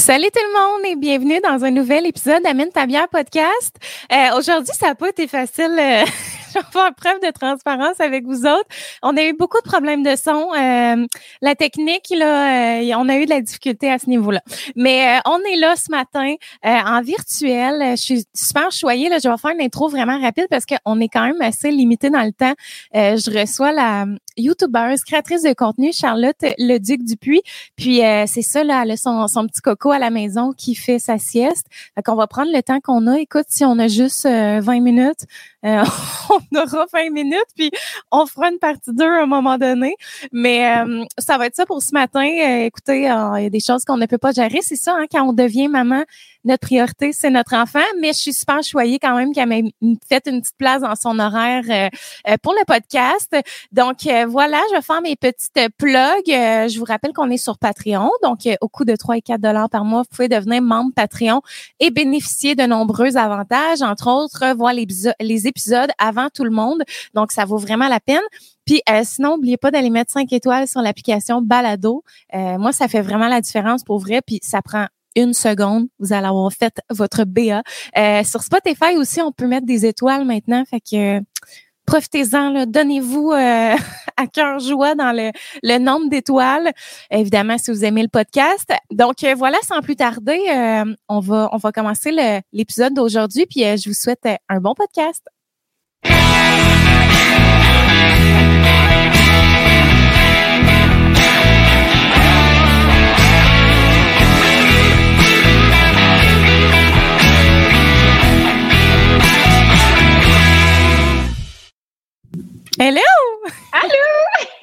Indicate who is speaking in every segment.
Speaker 1: Salut tout le monde et bienvenue dans un nouvel épisode d'Amine ta bière podcast. Euh, Aujourd'hui, ça n'a pas été facile. Euh, je vais faire preuve de transparence avec vous autres. On a eu beaucoup de problèmes de son. Euh, la technique, là, euh, on a eu de la difficulté à ce niveau-là. Mais euh, on est là ce matin en virtuel. Je suis super choyée. Là. Je vais faire une intro vraiment rapide parce qu'on est quand même assez limité dans le temps. je reçois la YouTubeuse, créatrice de contenu, Charlotte Le Duc Dupuis. Puis c'est ça, là, elle a son, petit coco à la maison qui fait sa sieste. Fait qu'on va prendre le temps qu'on a. Écoute, si on a juste 20 minutes, euh, on aura 20 minutes, puis on fera une partie 2 à un moment donné. Mais euh, ça va être ça pour ce matin. Euh, écoutez, il y a des choses qu'on ne peut pas gérer. C'est ça, hein, quand on devient maman, notre priorité, c'est notre enfant, mais je suis super choyée quand même qu'elle m'ait fait une petite place dans son horaire euh, euh, pour le podcast. Donc euh, voilà, je vais faire mes petites plugs. je vous rappelle qu'on est sur Patreon, donc au coût de 3 et 4 dollars par mois, vous pouvez devenir membre Patreon et bénéficier de nombreux avantages, entre autres voir les, épisodes avant tout le monde. Donc ça vaut vraiment la peine. Puis sinon, n'oubliez pas d'aller mettre 5 étoiles sur l'application Balado. moi, ça fait vraiment la différence pour vrai. Puis ça prend une seconde, vous allez avoir fait votre BA. Euh, sur Spotify aussi, on peut mettre des étoiles maintenant. Fait que profitez-en, donnez-vous euh, à cœur joie dans le, le nombre d'étoiles. Évidemment, si vous aimez le podcast. Donc euh, voilà, sans plus tarder, on va on va commencer l'épisode d'aujourd'hui. Puis je vous souhaite un bon podcast. Hello!
Speaker 2: Allô!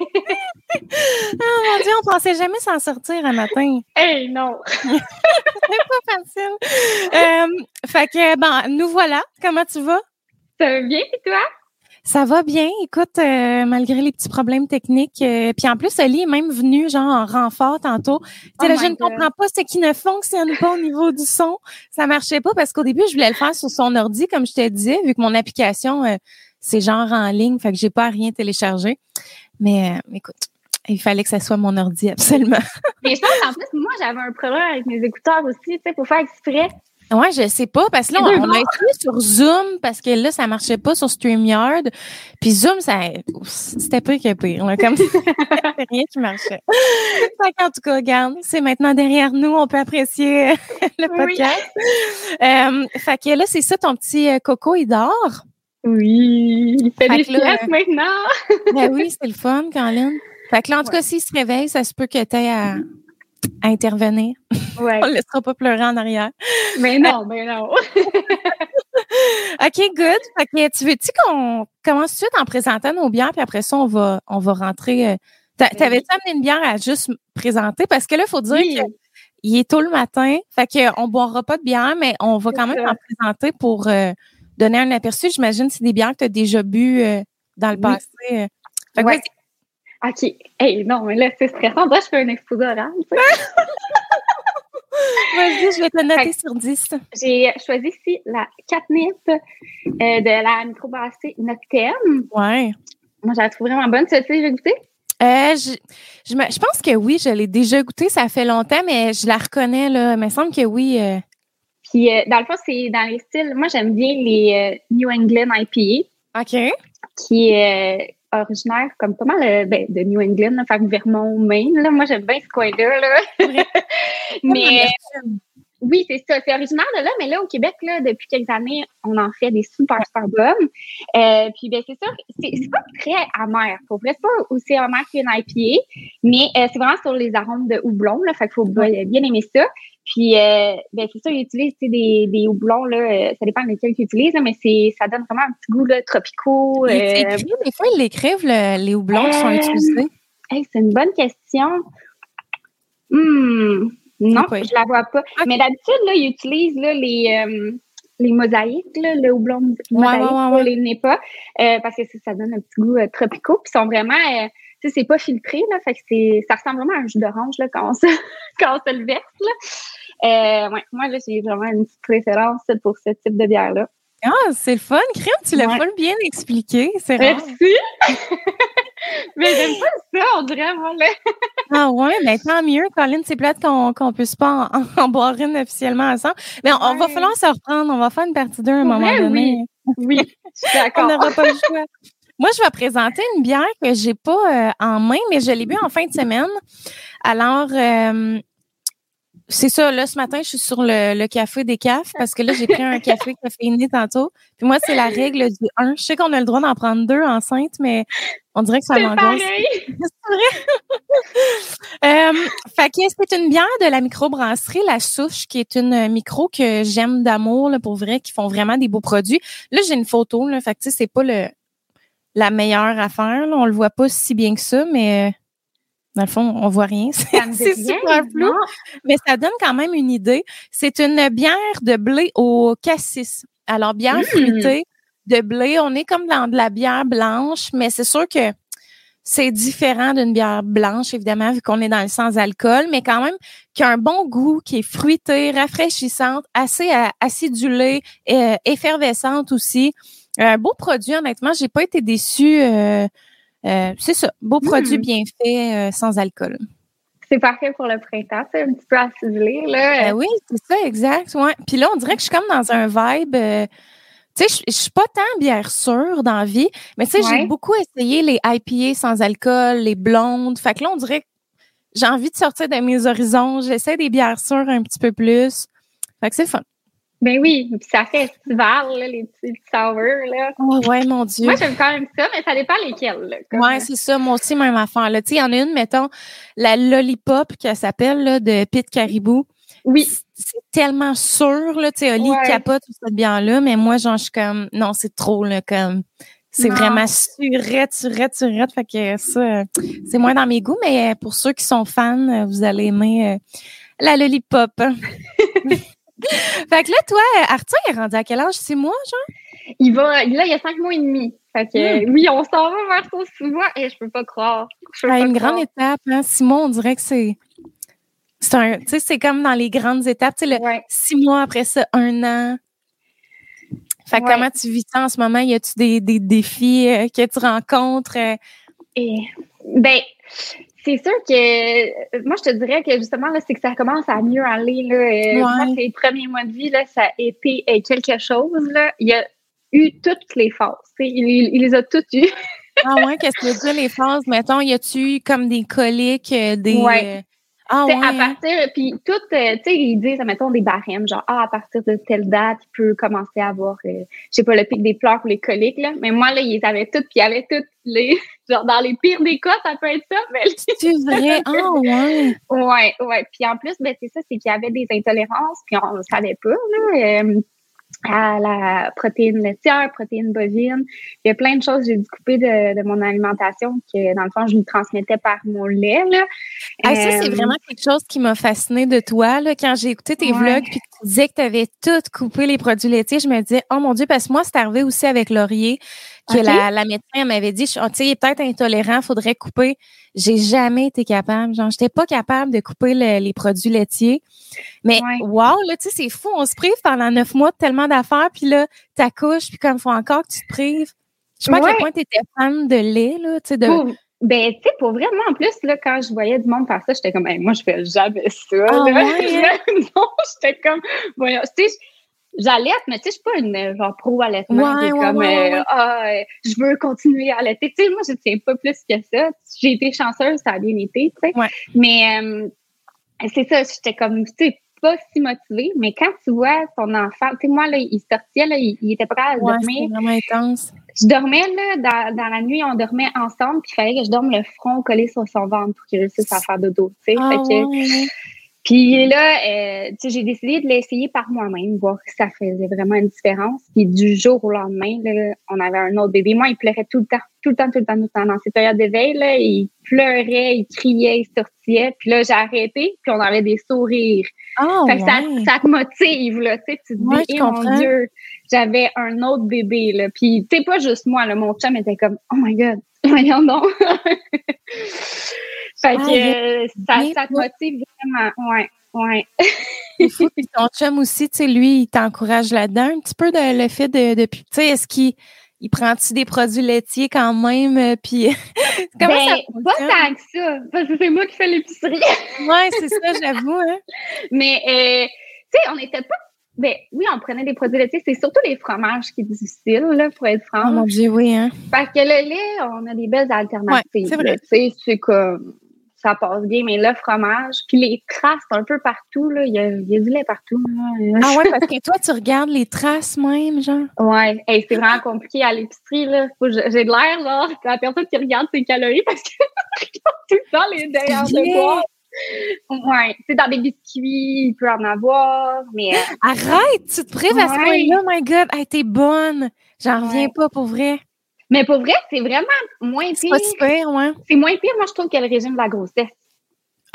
Speaker 1: oh mon Dieu, on pensait jamais s'en sortir un matin.
Speaker 2: Hey, non!
Speaker 1: C'est pas facile. Euh, fait que, bon, nous voilà. Comment tu vas?
Speaker 2: Ça va bien, et toi?
Speaker 1: Ça va bien. Écoute, euh, malgré les petits problèmes techniques. Euh, puis en plus, Oli est même venu genre en renfort tantôt. Oh là, je ne comprends pas ce qui ne fonctionne pas au niveau du son. Ça marchait pas parce qu'au début, je voulais le faire sur son ordi, comme je te disais, vu que mon application c'est genre en ligne, fait que j'ai pas à rien téléchargé. Mais euh, écoute, il fallait que ça soit mon ordi, absolument.
Speaker 2: Mais je pense, en plus, moi, j'avais un problème avec mes écouteurs aussi, tu sais, pour faire exprès.
Speaker 1: Ouais, je sais pas, parce que là, on, a essayé sur Zoom, parce que là, ça marchait pas sur StreamYard. Puis Zoom, ça, c'était pire que pire. Là, comme rien qui marchait. en tout cas, regarde, c'est maintenant derrière nous, on peut apprécier le podcast. Euh, fait que là, c'est ça, ton petit euh, coco, il dort?
Speaker 2: Oui, il fait, des pièces maintenant.
Speaker 1: ben oui, c'est le fun, Caroline. Fait que là, en tout cas, s'il se réveille, ça se peut que tu aies à, intervenir.
Speaker 2: Ouais.
Speaker 1: On ne laissera pas pleurer en arrière.
Speaker 2: Mais non, mais non.
Speaker 1: OK, good. Fait que tu veux-tu qu'on commence tout de suite en présentant nos bières, puis après ça, on va, on va rentrer. Euh, ben t'avais-tu amené une bière à juste présenter? Parce que là, il faut dire qu'il est tôt le matin. Fait qu'on ne boira pas de bière, mais on va quand même en présenter pour. Euh, donner un aperçu. J'imagine que c'est des bières que tu as déjà bu euh, dans le passé. Euh.
Speaker 2: Fait OK. Hey, non, mais là, c'est stressant. Moi, je fais un exposé oral.
Speaker 1: Vas-y, je vais te noter sur 10.
Speaker 2: J'ai choisi ici la catnip euh, de la microbrasserie Noctem.
Speaker 1: Ouais.
Speaker 2: Moi, je la trouve vraiment bonne. Tu as déjà goûté?
Speaker 1: Euh, je, je, je, pense que oui, je l'ai déjà goûté. Ça fait longtemps, mais je la reconnais. Là. Il me semble que oui.
Speaker 2: Puis, euh, dans le fond, c'est dans les styles. Moi, j'aime bien les euh, New England IPA.
Speaker 1: OK.
Speaker 2: Qui est euh, originaire, comme pas mal ben, de New England, là, fait Vermont, Maine. Là. Moi, j'aime bien ce coin-là. Là. mais oui, c'est ça. C'est originaire de là, mais là, au Québec, là, depuis quelques années, on en fait des super, super bonnes. puis, ben, c'est sûr, c'est, c'est pas très amer. Pour vrai, c'est pas aussi amer qu'une IPA, mais c'est vraiment sur les arômes de houblon, là. Fait qu'il faut bien aimer ça. Puis, euh, ben, c'est ça, ils utilisent des, des houblons, là, euh, ça dépend lesquels ils utilisent, mais c'est, ça donne vraiment un petit goût là, tropicaux.
Speaker 1: Euh, des fois, ils l'écrivent, les houblons qui sont utilisés.
Speaker 2: c'est une bonne question. Hmm, non, je la vois pas. Mais d'habitude, là, ils utilisent là, les, les mosaïques, là, le houblon mosaïque ouais, les NEPA, parce que ça, ça, donne un petit goût tropicaux. Puis, ils sont vraiment sais, c'est pas filtré, là, fait que c'est, ça ressemble vraiment à un jus d'orange, là, quand on se, quand on se le verse, là. Euh, ouais, moi, là, j'ai vraiment une petite préférence pour ce type de bière-là.
Speaker 1: Ah, c'est le fun. Crème, tu l'as pas bien expliqué. C'est.
Speaker 2: Merci. mais j'aime pas ça, on dirait, voilà.
Speaker 1: ah ouais, mais tant mieux, Colin. C'est plate qu'on ne puisse pas en, boire une officiellement ensemble. Mais on, va falloir se reprendre. On va faire une partie 2 à un moment donné.
Speaker 2: Oui, oui d'accord.
Speaker 1: on n'aura pas le choix. Moi, je vais présenter une bière que j'ai pas euh, en main, mais je l'ai bu en fin de semaine. Alors, euh, c'est ça, là, ce matin, je suis sur le, café des cafes parce que là, j'ai pris un café caféiné tantôt. Puis moi, c'est la règle du 1. Je sais qu'on a le droit d'en prendre deux enceintes, mais on dirait que ça m'angoisse.
Speaker 2: c'est
Speaker 1: vrai. euh, fait que c'est une bière de la microbrasserie La Souche, qui est une micro que j'aime d'amour, pour vrai, qui font vraiment des beaux produits. Là, j'ai une photo, là. Fait que, tu sais, c'est pas le, la meilleure affaire, là. On le voit pas si bien que ça, mais dans le fond, on voit rien. C'est super flou, mais ça donne quand même une idée. C'est une bière de blé au cassis. Alors, bière mmh. fruitée de blé. On est comme dans de la bière blanche, mais c'est sûr que c'est différent d'une bière blanche, évidemment, vu qu'on est dans le sans-alcool, mais quand même qui a un bon goût, qui est fruité, rafraîchissante, assez acidulée, euh, effervescente aussi. Un beau produit, honnêtement. J'ai pas été déçue. Euh, euh, c'est ça, beau produit hmm. bien fait, euh, sans alcool.
Speaker 2: C'est parfait pour le printemps, c'est un petit peu acidulé, là.
Speaker 1: Ben oui, c'est ça, exact. Ouais. Puis là, on dirait que je suis comme dans un vibe. Euh, tu sais, je, suis pas tant bière sûre dans la vie, mais tu sais, j'ai beaucoup essayé les IPA sans alcool, les blondes. Fait que là, on dirait que j'ai envie de sortir de mes horizons. J'essaie des bières sûres un petit peu plus. Fait que c'est fun.
Speaker 2: Ben oui, puis ça fait estival, là, les petits sour, là.
Speaker 1: Oh, ouais, mon Dieu.
Speaker 2: Moi, j'aime quand même ça, mais ça dépend lesquels, là.
Speaker 1: Ouais, c'est ça. Moi aussi, même affaire, là. Tu sais, il y en a une, mettons, la Lollipop, qui s'appelle, là, de Pete Caribou.
Speaker 2: Oui.
Speaker 1: C'est tellement sûr, là. Tu sais, Oli capote tout ça bien-là, mais moi, genre, je suis comme, non, c'est trop, là, comme. C'est vraiment surette, surette, surette. Fait que ça, c'est moins dans mes goûts, mais pour ceux qui sont fans, vous allez aimer euh, la Lollipop. fait que là, toi, Arthur est rendu à quel âge? Six mois, genre?
Speaker 2: Il va, là, il y a cinq mois et demi. Fait que, hmm. oui, on s'en va vers son six mois et je peux pas croire.
Speaker 1: C'est une grande étape, hein. Six mois, on dirait que c'est. C'est un, tu sais, c'est comme dans les grandes étapes, tu sais, six mois après ça, un an. Fait que comment tu vis ça en ce moment? Y a-tu des, des défis euh, que tu rencontres? Euh?
Speaker 2: Et, ben, c'est sûr que euh, moi je te dirais que justement là c'est que ça commence à mieux aller là. Euh, moi les premiers mois de vie là ça a été euh, quelque chose là. Il y a eu toutes les phases. Il, il, les a toutes eues.
Speaker 1: ah ouais, qu'est-ce que tu veux dire les phases? Mettons, y a-tu comme des coliques, des
Speaker 2: ah, ouais. À partir, puis tout, euh, tu sais, ils disent, mettons, des barèmes, genre, ah, à partir de telle date, il peut commencer à avoir, euh, je sais pas, le pic des pleurs ou les coliques, là. Mais moi, là, ils avaient toutes, puis il y avait toutes les, genre, dans les pires des cas, ça peut être ça, mais.
Speaker 1: C'est vrai? Ah, ouais.
Speaker 2: Ouais, ouais. Puis en plus, ben, c'est ça, c'est qu'il y avait des intolérances, puis on ne savait pas, là. Euh, à la protéine laitière, protéine bovine. Il y a plein de choses que j'ai dû couper de, mon alimentation que, dans le fond, je me transmettais par mon lait. Là.
Speaker 1: ça, c'est euh, vraiment quelque chose qui m'a fasciné de toi. Là, quand j'ai écouté tes vlogs puis que tu disais que tu avais tout coupé les produits laitiers, je me disais, oh mon Dieu, parce que moi, c'est arrivé aussi avec Laurier que la, la médecin m'avait dit, tu sais, il est peut-être intolérant, faudrait couper. J'ai jamais été capable. Genre, j'étais pas capable de couper les produits laitiers. Mais wow, là, tu sais, c'est fou. On se prive pendant neuf mois de tellement d'affaires, puis là, t'accouches, puis comme il faut encore que tu te prives. Je sais pas à quel point tu étais fan de lait, là, tu sais, de...
Speaker 2: ben, tu sais, pour vraiment, en plus, là, quand je voyais du monde faire ça, j'étais comme, moi, je fais jamais ça. Ah, Ouais, hein? non, j'étais comme, voyons, tu sais, j'allaite, mais tu sais, je suis pas une genre pro allaitement. Ouais, comme euh, ah, je veux continuer à allaiter. Tu sais, moi, je tiens pas plus que ça. J'ai été chanceuse, ça a bien été, tu sais. Mais euh, c'est ça, j'étais comme, tu sais, pas si motivée, mais quand tu vois ton enfant, tu sais, moi, là, il sortait, là, il, était prêt à dormir.
Speaker 1: vraiment intense.
Speaker 2: Je dormais, là, dans, dans, la nuit, on dormait ensemble, puis il fallait que je dorme le front collé sur son ventre pour qu'il réussisse à faire dodo, tu sais. Ah, que, puis là, euh, j'ai décidé de l'essayer par moi-même, voir si ça faisait vraiment une différence. Puis du jour au lendemain, là, on avait un autre bébé. Moi, il pleurait tout le temps, tout le temps, tout le temps, tout le temps. Dans ces périodes d'éveil, là, il pleurait, il criait, il sortait. Puis là, j'ai arrêté, puis on avait des sourires.
Speaker 1: Oh, fait
Speaker 2: que ça, ça, te motive, là, tu sais, tu te dis, eh, mon Dieu, j'avais un autre bébé, là. Puis, tu sais, pas juste moi, là, mon chum était comme, oh my God, voyons donc. Fait que ah, ça, ça te motive vraiment. Ouais, ouais.
Speaker 1: Ton chum aussi, tu sais, lui, il t'encourage là-dedans un petit peu de, le fait de, de tu sais, est-ce qu'il il prend-tu des produits laitiers quand même? Euh, puis
Speaker 2: comment ben, ça Pas tant que ça, parce que c'est moi qui fais l'épicerie.
Speaker 1: oui, c'est ça, j'avoue. Hein.
Speaker 2: Mais, euh, tu sais, on n'était pas ben oui, on prenait des produits laitiers. C'est surtout les fromages qui est difficile, là, pour être franc.
Speaker 1: Oh mon Dieu, oui, hein.
Speaker 2: Parce que le lait, on a des belles alternatives.
Speaker 1: Ouais, c'est vrai.
Speaker 2: C'est comme ça passe bien, mais le fromage, puis les traces un peu partout, là, il y a, y a, du lait partout.
Speaker 1: Ah ouais, parce que toi, tu regardes les traces même, genre?
Speaker 2: Ouais, hey, c'est vraiment compliqué à l'épicerie, là. J'ai de l'air, genre, la personne qui regarde ses calories parce que tout le temps les derrière de boire. Ouais, c'est dans des biscuits, il peut en avoir, mais. Euh,
Speaker 1: Arrête, tu te prives à ce point-là, my God, hey, t'es bonne. J'en reviens pas pour vrai.
Speaker 2: Mais pour vrai, c'est vraiment moins pire.
Speaker 1: C'est pire, ouais.
Speaker 2: C'est moins pire, moi, je trouve, que le régime de la grossesse.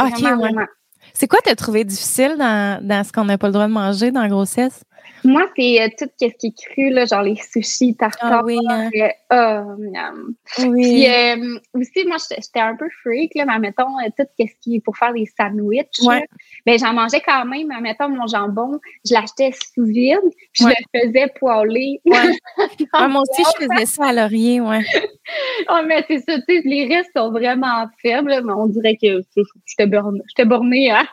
Speaker 1: OK, ouais. C'est quoi t'as trouvé difficile dans, dans ce qu'on n'a pas le droit de manger dans la grossesse?
Speaker 2: Moi, c'est euh, tout ce qui est cru, là, genre les sushis, tartare. Ah oui. Hein. Euh, oh, oui. Puis euh, aussi, moi, j'étais un peu freak, là, mais mettons, tout ce qui est pour faire des sandwichs. Ouais. Ben, j'en mangeais quand même, mais mettons, mon jambon, je l'achetais sous vide, puis je le faisais poêler.
Speaker 1: Ouais. moi aussi, je faisais ça à laurier, ouais.
Speaker 2: oh, mais c'est ça, tu sais, les restes sont vraiment faibles, mais on dirait que j'étais bornée, bornée à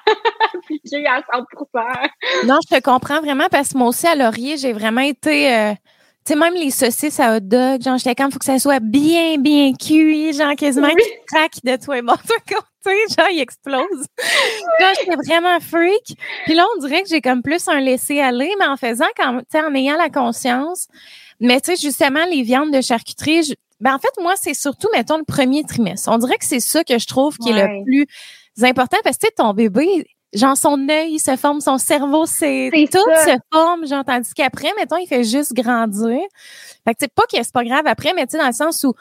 Speaker 2: appliquer à 100%
Speaker 1: Non, je te comprends vraiment parce que moi aussi, à Laurier, j'ai vraiment été. Euh, tu sais, même les saucisses à hot dog, genre, j'étais comme, faut que ça soit bien, bien cuit, genre, quasiment oui. qui craque de toi et bon, côté, genre, il explose. là, j'étais vraiment freak. Puis là, on dirait que j'ai comme plus un laisser-aller, mais en faisant, quand, tu sais, en ayant la conscience. Mais tu sais, justement, les viandes de charcuterie, ben, en fait, moi, c'est surtout, mettons, le premier trimestre. On dirait que c'est ça que je trouve qui est le plus important parce que, tu sais, ton bébé, genre son œil se forme, son cerveau, c'est tout se forme, genre tandis qu'après, mettons, il fait juste grandir. Fait que c'est pas que c'est pas grave après, mais tu sais dans le sens où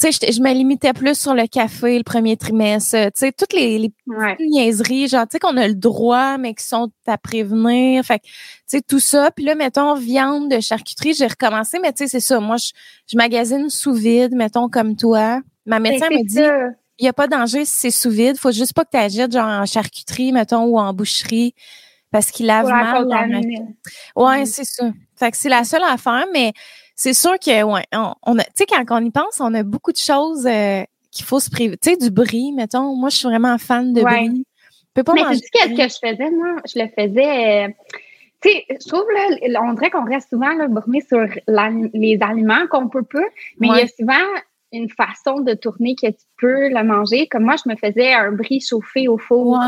Speaker 1: tu sais, je, me limitais plus sur le café le premier trimestre. Tu sais, toutes les, les petites niaiseries, genre, tu sais, qu'on a le droit, mais qui sont à prévenir. Fait tu sais, tout ça. Puis là, mettons, viande de charcuterie, j'ai recommencé, mais tu sais, c'est ça. Moi, je, je magasine sous vide, mettons, comme toi. Ma ben, médecin me dit, il n'y a pas de danger si c'est sous vide. Faut juste pas que tu agites genre en charcuterie, mettons, ou en boucherie, parce qu'il lave mal. ouais, mm. c'est ça. Fait que c'est la seule affaire, mais c'est sûr que, ouais, on, a, tu sais, quand on y pense, on a beaucoup de choses euh, qu'il faut se priver. Tu sais, du brie, mettons. Moi, je suis vraiment fan de brie.
Speaker 2: Je peux pas mais manger. qu'est-ce que je faisais, moi? Je le faisais. Euh, tu sais, je trouve, là, on dirait qu'on reste souvent là, sur les aliments qu'on peut pas, mais il y a souvent une façon de tourner que tu peux le manger. Comme moi, je me faisais un brie chauffé au four.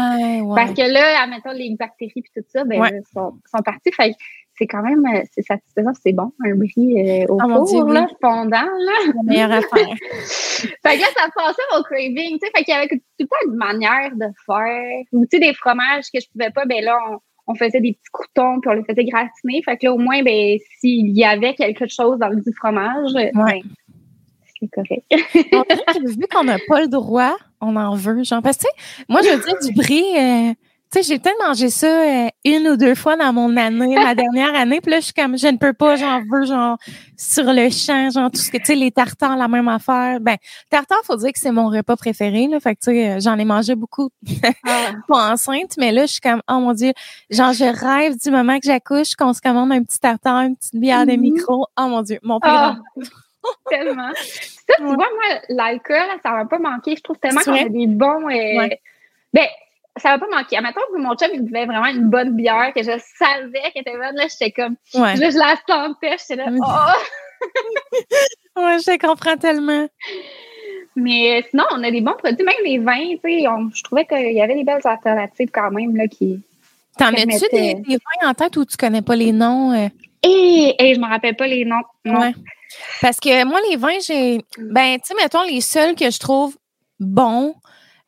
Speaker 2: Parce que là, admettons, les bactéries et tout ça, ben, sont, sont partis. Fait c'est quand même, euh, c'est satisfaisant, c'est bon, un brie euh, au oh four, là, fondant, là.
Speaker 1: La meilleure affaire.
Speaker 2: fait que là, ça passait au craving, tu sais, fait qu'il y avait tout le temps une manière de faire. Ou, tu sais, des fromages que je pouvais pas, ben là, on, faisait des petits croutons, puis on les faisait gratiner. Fait que là, au moins, ben, s'il y avait quelque chose dans le du fromage, ouais. Ben, c'est correct.
Speaker 1: vu qu'on n'a pas le droit, on en veut. Genre, parce que, moi, je veux dire, du brie, euh, tu sais, j'ai peut-être mangé ça euh, une ou deux fois dans mon année, ma dernière année. Puis là, je suis comme, je ne peux pas, j'en veux, genre, sur le champ, genre, tout ce que, tu sais, les tartares, la même affaire. Ben, tartare, faut dire que c'est mon repas préféré, là. Fait que, tu sais, euh, j'en ai mangé beaucoup, ah. pas enceinte, mais là, je suis comme, oh mon Dieu, genre, je rêve du moment que j'accouche, qu'on se commande un petit tartare, une petite bière de mm-hmm. micro. Oh mon Dieu, mon père.
Speaker 2: tellement. Ça, tu vois, moi, l'alcool, ça va pas manquer. Je trouve tellement qu'on a des bons. Euh, ben, ça va pas manquer. Admettons que mon chum, il buvait vraiment une bonne bière que je savais qu'elle était bonne. Là, j'étais comme. Là, je la sentais. J'étais là.
Speaker 1: Oh! ouais, je comprends tellement.
Speaker 2: Mais sinon, on a des bons produits, même les vins, tu sais, je trouvais qu'il y avait des belles alternatives quand même, là, qui.
Speaker 1: T'en as-tu des, des, vins en tête où tu connais pas les noms?
Speaker 2: Euh? Et, eh, et, eh, je me rappelle pas les noms.
Speaker 1: Ouais. Parce que moi, les vins, j'ai. Ben, tu sais, mettons, les seuls que je trouve bons,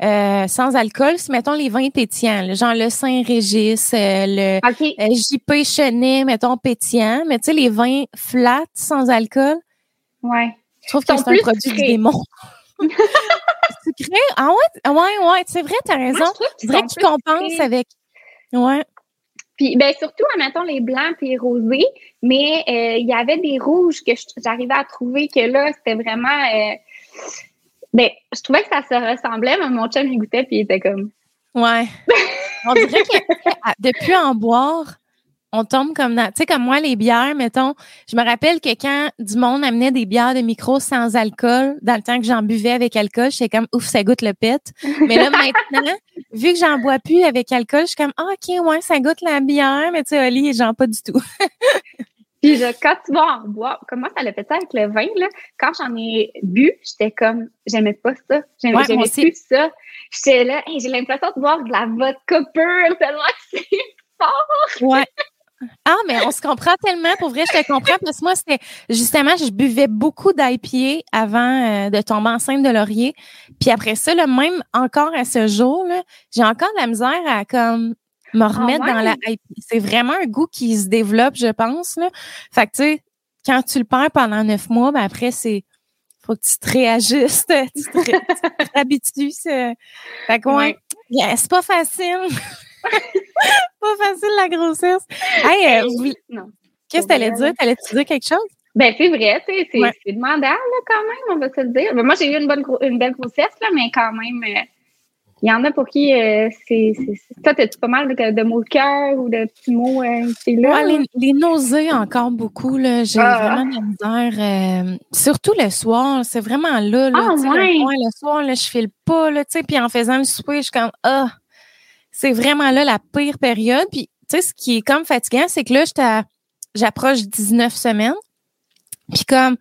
Speaker 1: euh, sans alcool, c'est, mettons, les vins pétillants, genre le Saint-Régis, euh, le euh, JP Chenet, mettons, pétillant. Mais tu sais, les vins flats, sans alcool.
Speaker 2: Ouais.
Speaker 1: Je trouve que c'est un produit du démon. sucré? Ah ouais? Ouais, ouais, c'est vrai, t'as raison. C'est vrai que tu compenses avec. Ouais.
Speaker 2: Puis, ben, surtout, mettons, les blancs et les rosés, mais euh, il y avait des rouges que j'arrivais à trouver que là, c'était vraiment. Euh, ben, je trouvais que ça se ressemblait, mais mon chum, il goûtait, puis il était comme.
Speaker 1: Ouais. on dirait que depuis en boire, on tombe comme dans, tu sais, comme moi, les bières, mettons, je me rappelle que quand du monde amenait des bières de micro sans alcool, dans le temps que j'en buvais avec alcool, j'étais comme, ouf, ça goûte le pet. Mais là, maintenant, vu que j'en bois plus avec alcool, je suis comme, ah, OK, ouais, ça goûte la bière, mais tu sais, Oli, j'en pas du tout.
Speaker 2: Puis je, quand tu vas en boire, comment ça l'a fait ça avec le vin, là? Quand j'en ai bu, j'étais comme, j'aimais pas ça. J'aimais plus ça. J'étais là, j'ai l'impression de boire de la vodka pure tellement que c'est fort.
Speaker 1: Ouais. Ah, mais on se comprend tellement. Pour vrai, je te comprends parce que moi, c'était justement, je buvais beaucoup d'IPA avant euh, de tomber enceinte de laurier. Puis après ça, là, même encore à ce jour, j'ai encore de la misère à comme me ah remettre dans la IPA. C'est vraiment un goût qui se développe, je pense. Là. Fait que tu sais, quand tu le perds pendant neuf mois, ben après, c'est faut que tu te réajustes, tu te, réhabitues. Fait que ouais, c'est pas facile. pas facile la grossesse. Hey, euh, non. Qu'est-ce que tu allais dire? T'allais-tu dire quelque chose?
Speaker 2: Ben, c'est vrai, c'est ouais. demandable quand même, on va se le dire. Ben, moi, j'ai eu une bonne une belle grossesse, là, mais quand même, euh, il y en a pour qui euh, c'est. Toi, t'as-tu pas mal de, mots de cœur ou de petits mots là?
Speaker 1: les, les, nausées encore beaucoup, là. J'ai ah. vraiment de la misère. surtout le soir, c'est vraiment là, là. Ah, ouais. le, le, soir, là, je file pas, là, tu sais, puis en faisant le souper, je suis comme Ah! C'est vraiment là la pire période. Puis, tu sais, ce qui est comme fatigant, c'est que là, j'approche 19 semaines. Puis comme,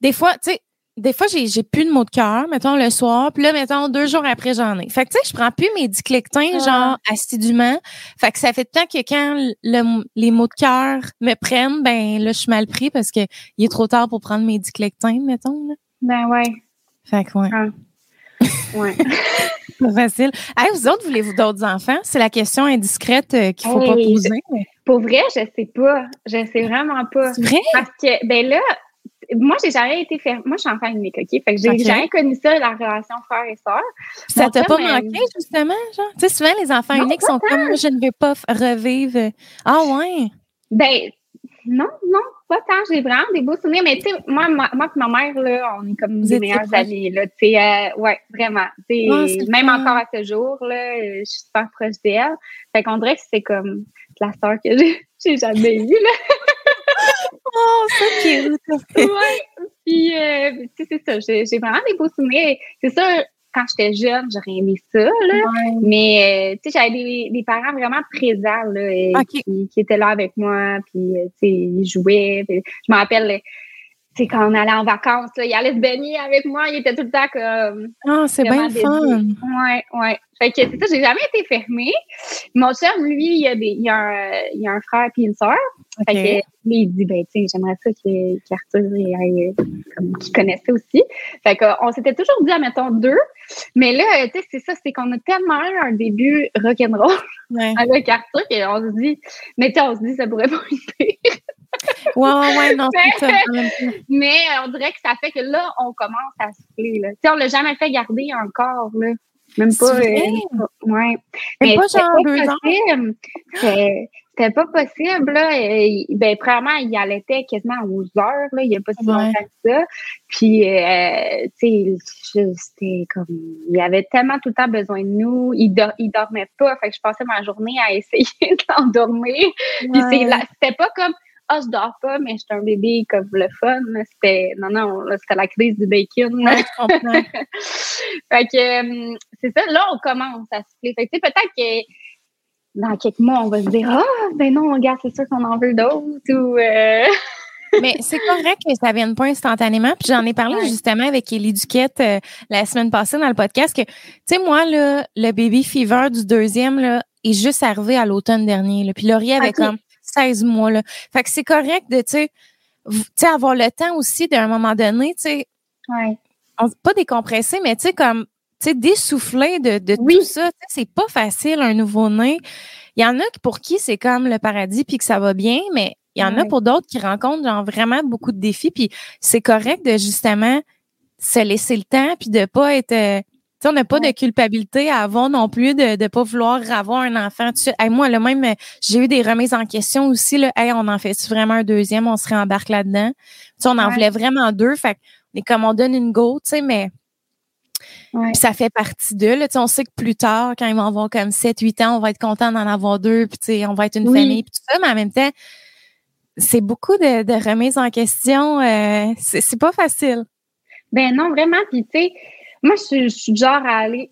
Speaker 1: des fois, tu sais, des fois, j'ai, j'ai plus de mots de cœur, mettons, le soir. Puis là, mettons, deux jours après, j'en ai. Fait que, tu sais, je prends plus mes diclectins, ah. genre, assidûment. Fait que ça fait tant que quand les mots de cœur me prennent, ben là, je suis mal pris parce que il est trop tard pour prendre mes diclectins, mettons. Là.
Speaker 2: Ben ouais.
Speaker 1: Fait que, ouais.
Speaker 2: Ah. Ouais.
Speaker 1: Pas facile. Hey, vous autres, voulez-vous d'autres enfants? C'est la question indiscrète euh, qu'il ne faut pas poser.
Speaker 2: Pour vrai, je sais pas. Je sais vraiment pas.
Speaker 1: C'est vrai?
Speaker 2: Parce que, ben là, moi, j'ai jamais été fermée. Moi, je suis enfant unique, OK? Fait que j'ai jamais connu ça, la relation frère et sœur.
Speaker 1: Ça t'a pas manqué, justement, genre? Tu sais, souvent, les enfants uniques sont comme, je ne veux pas revivre. Ah, ouais.
Speaker 2: Ben, non, non, pas tant. J'ai vraiment des beaux souvenirs. Mais tu sais, moi, moi et ma mère, là, on est comme des meilleures amies. Là, tu sais, euh, ouais, vraiment. Oh, même encore à ce jour, là, je suis super proche d'elle. Fait qu'on dirait que c'est comme la sœur que j'ai jamais eue, là.
Speaker 1: oh, c'est cute!
Speaker 2: ouais. Puis, euh, tu sais, c'est ça. J'ai vraiment des beaux souvenirs. C'est ça, quand j'étais jeune, j'aurais aimé ça, là. Mais, euh, tu sais, j'avais des, des, parents vraiment présents, là, qui, qui, étaient là avec moi, puis, euh, tu sais, ils jouaient. je me rappelle, c'est quand on allait en vacances, là, il allait se baigner avec moi, il était tout le temps comme.
Speaker 1: Ah, c'est bien fun!
Speaker 2: Ouais, ouais. Fait que c'est ça, j'ai jamais été fermée. Mon chum, lui, il y a, des, il y a, un, il a un frère puis une sœur. Fait que lui, il dit, ben, tu sais, j'aimerais ça qu'Arthur qu'il connaissait aussi. Fait qu'on s'était toujours dit, admettons, deux. Mais là, tu sais, c'est ça, c'est qu'on a tellement eu un début rock'n'roll ouais. avec Arthur qu'on se dit, mais tu on se dit, ça pourrait pas être pire.
Speaker 1: Ouais, ouais, non, c'est ça.
Speaker 2: Mais euh, on dirait que ça fait que là, on commence à souffler. Là. Tu sais, on l'a jamais fait garder encore. Là. Même pas. Euh, ouais.
Speaker 1: Mais pas genre deux ans.
Speaker 2: C'était pas possible. Là. Ben, premièrement, il allaitait quasiment aux heures. Là. Il n'y a pas si longtemps que ça. Puis, euh, tu sais, c'était comme. Il avait tellement tout le temps besoin de nous. Il, il dormait pas. Fait que je passais ma journée à essayer d'endormir. Puis, c'était pas comme ah, je dors pas, mais j'étais un bébé comme le fun. C'était, non, non, c'était la crise du bacon.
Speaker 1: Ouais, je comprends.
Speaker 2: fait que, euh, c'est ça, là, on commence à se Fait que, peut-être que dans quelques mois, on va se dire, ah, ben non, regarde, c'est sûr qu'on en veut d'autres ou, euh,
Speaker 1: Mais c'est correct que ça vienne pas instantanément. Puis j'en ai parlé justement avec Élie Duquette euh, la semaine passée dans le podcast que, tu sais, moi, là, le baby fever du deuxième, là, est juste arrivé à l'automne dernier. Là. Puis Laurie avait comme 16 mois. Là. Fait que c'est correct de, tu sais, avoir le temps aussi d'un moment donné, tu sais.
Speaker 2: Ouais.
Speaker 1: Pas décompresser, mais tu sais, comme, tu sais, dessouffler de, de tout ça. C'est pas facile, un nouveau-né. Il y en a pour qui c'est comme le paradis puis que ça va bien, mais il y en a pour d'autres qui rencontrent genre vraiment beaucoup de défis. Puis c'est correct de justement se laisser le temps puis de pas être euh, on n'a pas de culpabilité à avoir non plus de ne pas vouloir avoir un enfant. Tu moi, le même, j'ai eu des remises en question aussi. Là, hey, on en fait vraiment un deuxième, on se réembarque là-dedans. Tu on en voulait vraiment deux. Fait est comme on donne une go, tu sais, mais ça fait partie d'eux. Là, on sait que plus tard, quand ils vont avoir comme 7-8 ans, on va être content d'en avoir deux, puis on va être une famille, puis tout ça, mais en même temps, c'est beaucoup de, de remises en question. Euh, c'est pas facile.
Speaker 2: Ben non, vraiment. Puis tu sais, moi, je, suis genre à aller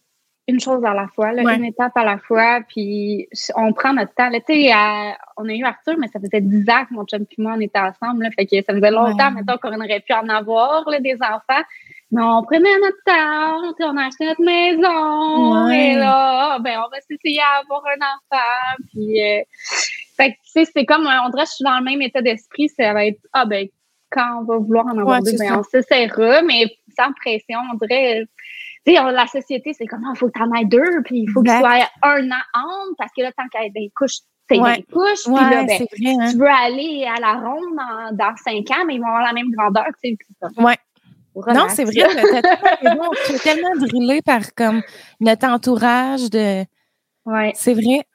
Speaker 2: une chose à la fois, une étape à la fois, puis on prend notre temps. Tu sais, on a eu Arthur, mais ça faisait 10 ans que mon chum et moi, on était ensemble. Là, fait que ça faisait longtemps, maintenant qu'on aurait pu en avoir là, des enfants. Mais on prenait notre temps, on a acheté notre maison, et là, ben, on va s'essayer à avoir un enfant. Puis, euh, fait que, tu sais, c'est comme, on dirait que je suis dans le même état d'esprit, ça va être, ah, ben, quand on va vouloir en avoir deux, ben, on s'essaiera, mais sans pression, on dirait, tu sais, la société, c'est comme, il ah, faut que tu en aies deux, puis il faut que tu sois un an entre, parce que là, tant qu'il y a des couches, c'est ouais. des couches, puis là, ben, hein. tu veux aller à la ronde dans, dans cinq ans, mais ils vont avoir la même grandeur, tu sais.
Speaker 1: Ouais. Non, c'est vrai. Tu es tellement drillé par comme notre entourage de.
Speaker 2: Ouais.
Speaker 1: C'est vrai.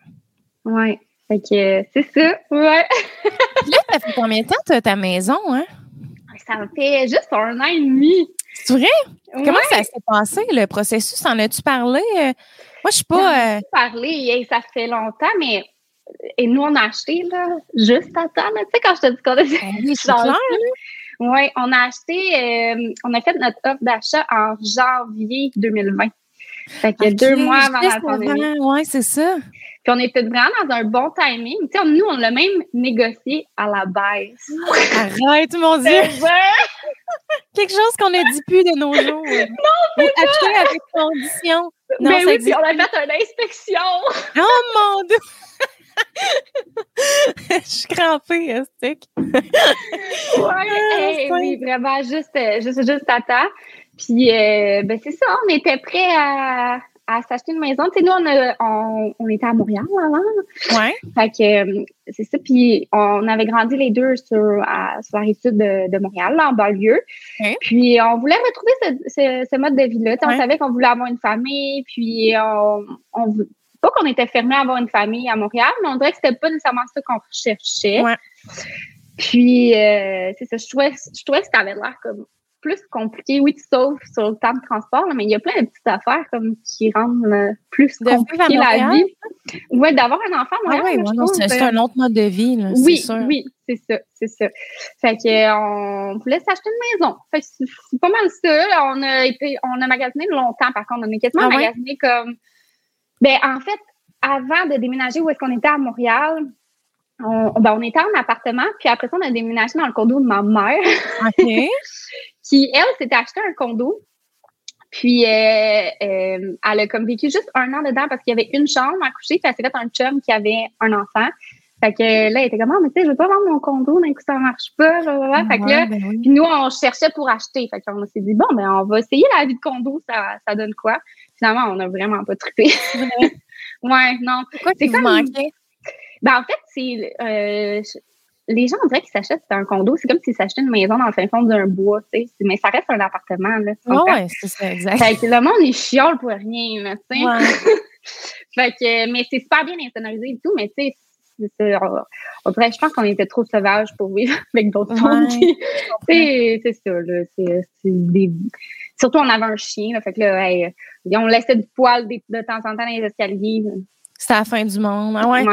Speaker 2: Ouais. Fait que c'est ça. Ouais.
Speaker 1: là, ça fait combien de temps tu as ta maison, hein?
Speaker 2: Ça fait juste un an et demi.
Speaker 1: C'est vrai? Comment ça s'est passé, le processus? En as-tu parlé? Euh, moi, je suis pas.
Speaker 2: Euh... parlé, ça fait longtemps, mais. Et nous, on a acheté, là, juste à temps, Tu sais, quand je te dis qu'on a.
Speaker 1: Ben oui, c'est clair,
Speaker 2: oui, on a acheté, euh, on a fait notre offre d'achat en janvier 2020. Fait que deux mois avant la pandémie.
Speaker 1: Oui, c'est ça.
Speaker 2: Puis on était vraiment dans un bon timing. Tu sais, nous, on l'a même négocié à la baisse.
Speaker 1: Arrête, mon Dieu! Quelque chose qu'on ne dit plus de nos jours.
Speaker 2: Non, c'est
Speaker 1: Acheter avec condition.
Speaker 2: Non, Mais oui, puis on a fait une inspection.
Speaker 1: Oh mon Dieu! je suis crampée, stick.
Speaker 2: ouais, ah, oui, vraiment, juste, euh, juste, juste à temps. Puis, euh, ben, c'est ça, on était prêts à, à s'acheter une maison. Tu sais, nous, on, on, était à Montréal avant.
Speaker 1: Ouais.
Speaker 2: Fait que, euh, c'est ça. Puis, on avait grandi les deux sur, à, sur la rive sud de, de Montréal, là, en banlieue. Puis, on voulait retrouver ce, ce, mode de vie-là. On savait qu'on voulait avoir une famille. Puis, on, on, pas qu'on était fermé à avoir une famille à Montréal, mais on dirait que c'était pas nécessairement ça qu'on recherchait. Puis, euh, c'est ça, je trouvais, je trouvais que ça avait l'air comme plus compliqué. Oui, tu sauves sur le temps de transport, mais il y a plein de petites affaires comme qui rendent euh, plus compliqué la vie. Oui, d'avoir un enfant, moi,
Speaker 1: ah oui, c'est un autre mode de vie. Là,
Speaker 2: oui,
Speaker 1: sûr.
Speaker 2: oui, c'est ça, c'est ça. Fait que on voulait s'acheter une maison. Fait que c'est pas mal ça. On a été, on a magasiné longtemps, par contre, on a quasiment ah magasiné comme ben, en fait, avant de déménager où est-ce qu'on était à Montréal, on, ben, on était en appartement, puis après ça, on a déménagé dans le condo de ma mère.
Speaker 1: OK.
Speaker 2: qui, elle, s'était acheté un condo. Puis, euh, euh, elle a comme vécu juste un an dedans parce qu'il y avait une chambre à coucher, puis elle s'est fait un chum qui avait un enfant. Fait que là, elle était comme, oh, mais tu sais, je veux pas vendre mon condo, d'un coup, ça marche pas. Fait que là, ben puis nous, on cherchait pour acheter. Fait qu'on s'est dit, bon, ben, on va essayer la vie de condo, ça, ça donne quoi? Finalement, on n'a vraiment pas trippé. ouais, non.
Speaker 1: Pourquoi c'est comme... manquait?
Speaker 2: Ben, en fait, c'est, euh, les gens, on dirait qu'ils s'achètent un condo. C'est comme s'ils s'achetaient une maison dans le fin fond d'un bois, tu sais. Mais ça reste un appartement, là.
Speaker 1: ouais, c'est ça, exact. Fait
Speaker 2: que le monde, il chiole pour rien, là, tu sais. Ouais. fait que, mais c'est super bien insonorisé et tout, mais tu sais, on, dirait, je pense qu'on était trop sauvages pour vivre avec d'autres ouais, c'est ça, là. C'est des, Surtout, on avait un chien. fait que là, on laissait du poil de, temps en temps dans les escaliers.
Speaker 1: C'est la fin du monde. Ah ouais.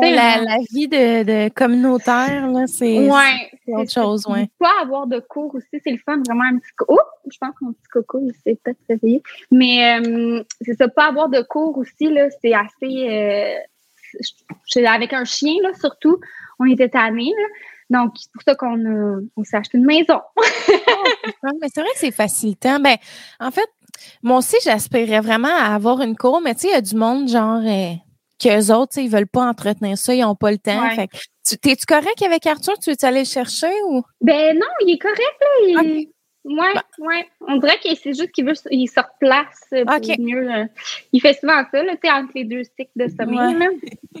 Speaker 1: La, la, vie de, de communautaire, c'est
Speaker 2: ouais,
Speaker 1: autre chose. Ouais.
Speaker 2: Pas avoir de cours aussi, c'est le fun, vraiment un petit Oh, je pense que mon petit coco, il s'est peut-être réveillé. Mais euh, c'est ça, pas avoir de cours aussi, c'est assez. Euh, avec un chien, là, surtout, on était tannés. Donc, c'est pour ça qu'on on s'est acheté une maison.
Speaker 1: Ah, mais c'est vrai que c'est facilitant. Ben, en fait, moi aussi, j'aspirais vraiment à avoir une cour, mais tu sais, il y a du monde, genre, euh, qu'eux autres, ils veulent pas entretenir ça, ils n'ont pas le temps. Fait t'es-tu correct avec Arthur? Tu veux aller le chercher ou?
Speaker 2: Ben non, il est correct, là. Il... Ouais, bah. ouais. On dirait que c'est juste qu'il veut, il se replace pour mieux. Euh, il fait souvent ça, là, tu sais, entre les deux cycles de sommeil, là.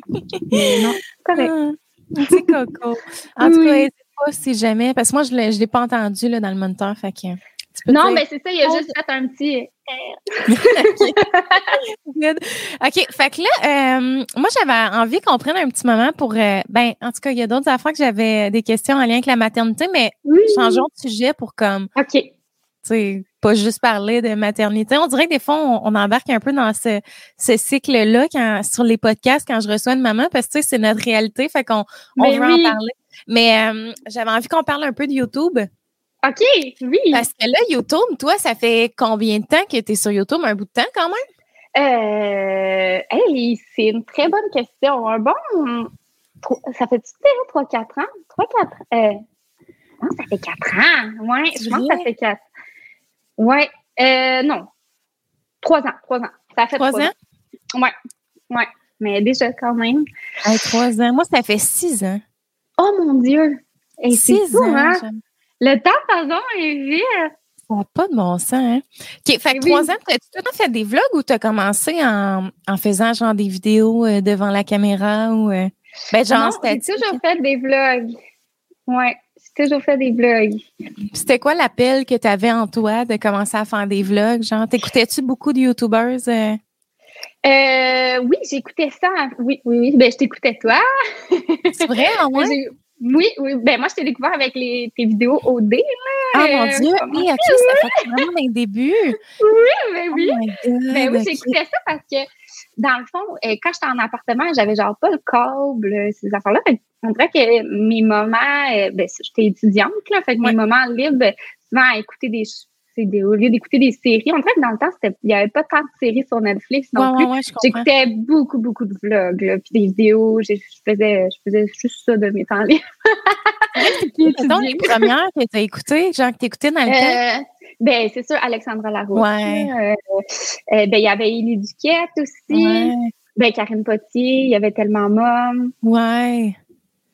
Speaker 2: non, correct. Ah.
Speaker 1: C'est coco. En tout cas, n'hésite pas si jamais, parce que moi, je ne l'ai pas entendu là, dans le moniteur. Fait que,
Speaker 2: non, mais c'est ça, il a juste fait un petit.
Speaker 1: OK. Fait que là, euh, moi, j'avais envie qu'on prenne un petit moment pour. Euh, ben, en tout cas, il y a d'autres affaires que j'avais des questions en lien avec la maternité, mais changeons de sujet pour comme.
Speaker 2: OK.
Speaker 1: sais, pas juste parler de maternité. On dirait que des fois, on, embarque un peu dans ce, ce cycle-là quand sur les podcasts quand je reçois une maman parce que c'est notre réalité, fait qu'on on veut en parler. Mais euh, j'avais envie qu'on parle un peu de YouTube.
Speaker 2: OK, oui.
Speaker 1: Parce que là, YouTube, toi, ça fait combien de temps que tu es sur YouTube? Un bout de temps quand même?
Speaker 2: Euh, hey, c'est une très bonne question. Un bon. Ça fait-tu 3-4 ans? 3-4 euh, non, ça fait 4 ans. Ouais, je pense que ça fait 4. Ouais. Euh, non. 3 ans. 3 ans. Ça fait 3, 3 ans? ans? Ouais. Ouais. Mais déjà, quand même.
Speaker 1: Hey, 3 ans. Moi, ça fait 6 ans.
Speaker 2: Oh mon Dieu! 6 ans. Hein? Le temps, pardon, est vite.
Speaker 1: Ça n'a pas de bon sens, hein? OK, fait que trois ans, as-tu tout fait des vlogs ou tu as commencé en, en, faisant genre des vidéos euh, devant la caméra ou euh,
Speaker 2: ben genre j'ai toujours fait des vlogs. Ouais, j'ai toujours fait des vlogs.
Speaker 1: C'était quoi l'appel que tu avais en toi de commencer à faire des vlogs? Genre, t'écoutais-tu beaucoup de YouTubers?
Speaker 2: Euh? oui, j'écoutais ça. Oui, oui, oui. Ben, je t'écoutais toi.
Speaker 1: C'est vrai, en vrai?
Speaker 2: Oui, oui. Ben, moi, je t'ai découvert avec les, tes vidéos OD, là.
Speaker 1: Ah, mon euh, Dieu. Oui, OK, ça? fait vraiment un début.
Speaker 2: Oui, mais ben oui. Oh ben oui, j'écoutais ça parce que, dans le fond, euh, quand j'étais en appartement, j'avais genre pas le câble, euh, ces affaires-là. On dirait que mes moments, ben, j'étais étudiante, là. Fait que mes moments libres, souvent à écouter des des, au lieu d'écouter des séries, en fait, dans le temps, il n'y avait pas tant de séries sur Netflix non plus. J'écoutais beaucoup, beaucoup de vlogs, puis des vidéos. Je faisais, je faisais juste ça de mes temps libres.
Speaker 1: C'est donc les premières que tu as écoutées, genre que tu écoutais dans le temps?
Speaker 2: Euh, ben, c'est sûr, Alexandra. Ouais. Euh, euh, ben, il y avait Élie Duquette aussi. Ben, Karine Potier, il y avait tellement Mom.
Speaker 1: Ouais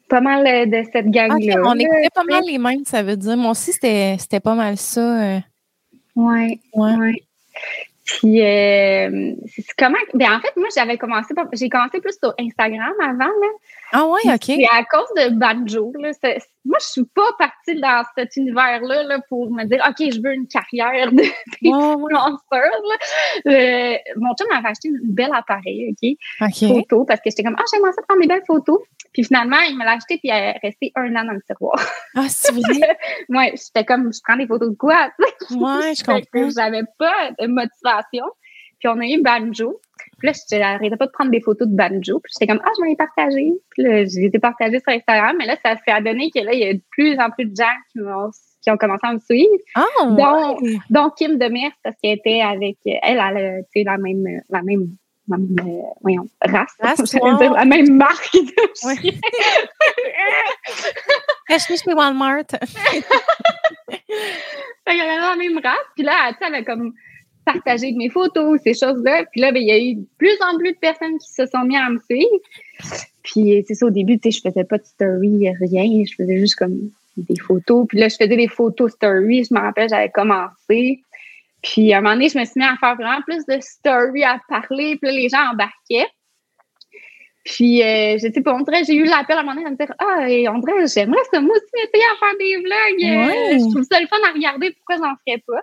Speaker 2: pas mal de cette gang-là.
Speaker 1: on écoutait pas mal les mêmes, ça veut dire. Moi aussi, c'était pas mal ça.
Speaker 2: Oui, ouais. ouais. Puis, euh, comment. Ben, en fait, moi, j'avais commencé, j'ai commencé plus sur Instagram avant, là.
Speaker 1: Ah, ouais, OK.
Speaker 2: Et à cause de Banjo, là. Moi, je suis pas partie dans cet univers-là, là, pour me dire, OK, je veux une carrière de influenceur, euh, mon chum m'avait acheté une belle appareil, OK? Photo, parce que j'étais comme, ah, j'aimerais ça prendre des belles photos. Puis finalement, il me l'a acheté, puis elle est restée un an dans le tiroir.
Speaker 1: Ah, c'est vrai?
Speaker 2: ouais, j'étais comme, je prends des photos de quoi?
Speaker 1: ouais, je comprends.
Speaker 2: J'avais pas de motivation. Puis on a eu Banjo. Puis là, j'arrêtais pas de prendre des photos de banjo. Puis j'étais comme, ah, je vais les partager. Puis là, j'ai été partagée sur Instagram. Mais là, ça s'est adonné que là, il y a de plus en plus de gens qui, ont, qui ont commencé à me suivre.
Speaker 1: Ah,
Speaker 2: dont, Kim Demers, parce qu'elle était avec, elle, elle a, tu sais, la même, la même même, euh, voyons, race, race dire, la même marque. Oui.
Speaker 1: Acheter chez Walmart.
Speaker 2: fait qu'elle avait la même race. Puis là, tu sais, elle avait comme partagé mes photos, ces choses-là. Puis là, ben, il y a eu de plus en plus de personnes qui se sont mis à me suivre. Puis c'est ça, au début, tu sais, je faisais pas de story, rien. Je faisais juste comme des photos. Puis là, je faisais des photos story. Je me rappelle, j'avais commencé. Puis à un moment donné, je me suis mis à faire vraiment plus de story à parler. Puis là, les gens embarquaient. Puis, euh, je sais pas, on dirait, j'ai eu l'appel à un moment donné à me dire Ah, et on dirait, j'aimerais ça, moi aussi, essayer à faire des vlogs. Euh, je trouve ça le fun à regarder, pourquoi j'en ferais pas.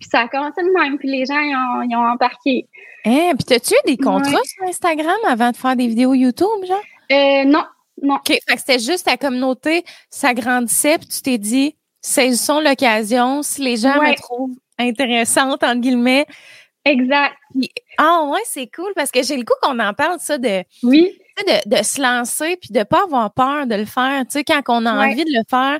Speaker 2: Puis ça a commencé de même, puis les gens, ils ont, ils ont embarqué.
Speaker 1: Hein, puis t'as-tu eu des contrats sur Instagram avant de faire des vidéos YouTube, genre?
Speaker 2: Euh, non, non.
Speaker 1: OK, fait que c'était juste ta communauté s'agrandissait, puis tu t'es dit, saisissons l'occasion, si les gens me trouvent intéressante, entre guillemets.
Speaker 2: Exact.
Speaker 1: ah ouais, c'est cool parce que j'ai le coup qu'on en parle, ça, de,
Speaker 2: oui.
Speaker 1: de, de se lancer puis de pas avoir peur de le faire, tu sais, quand on a envie de le faire.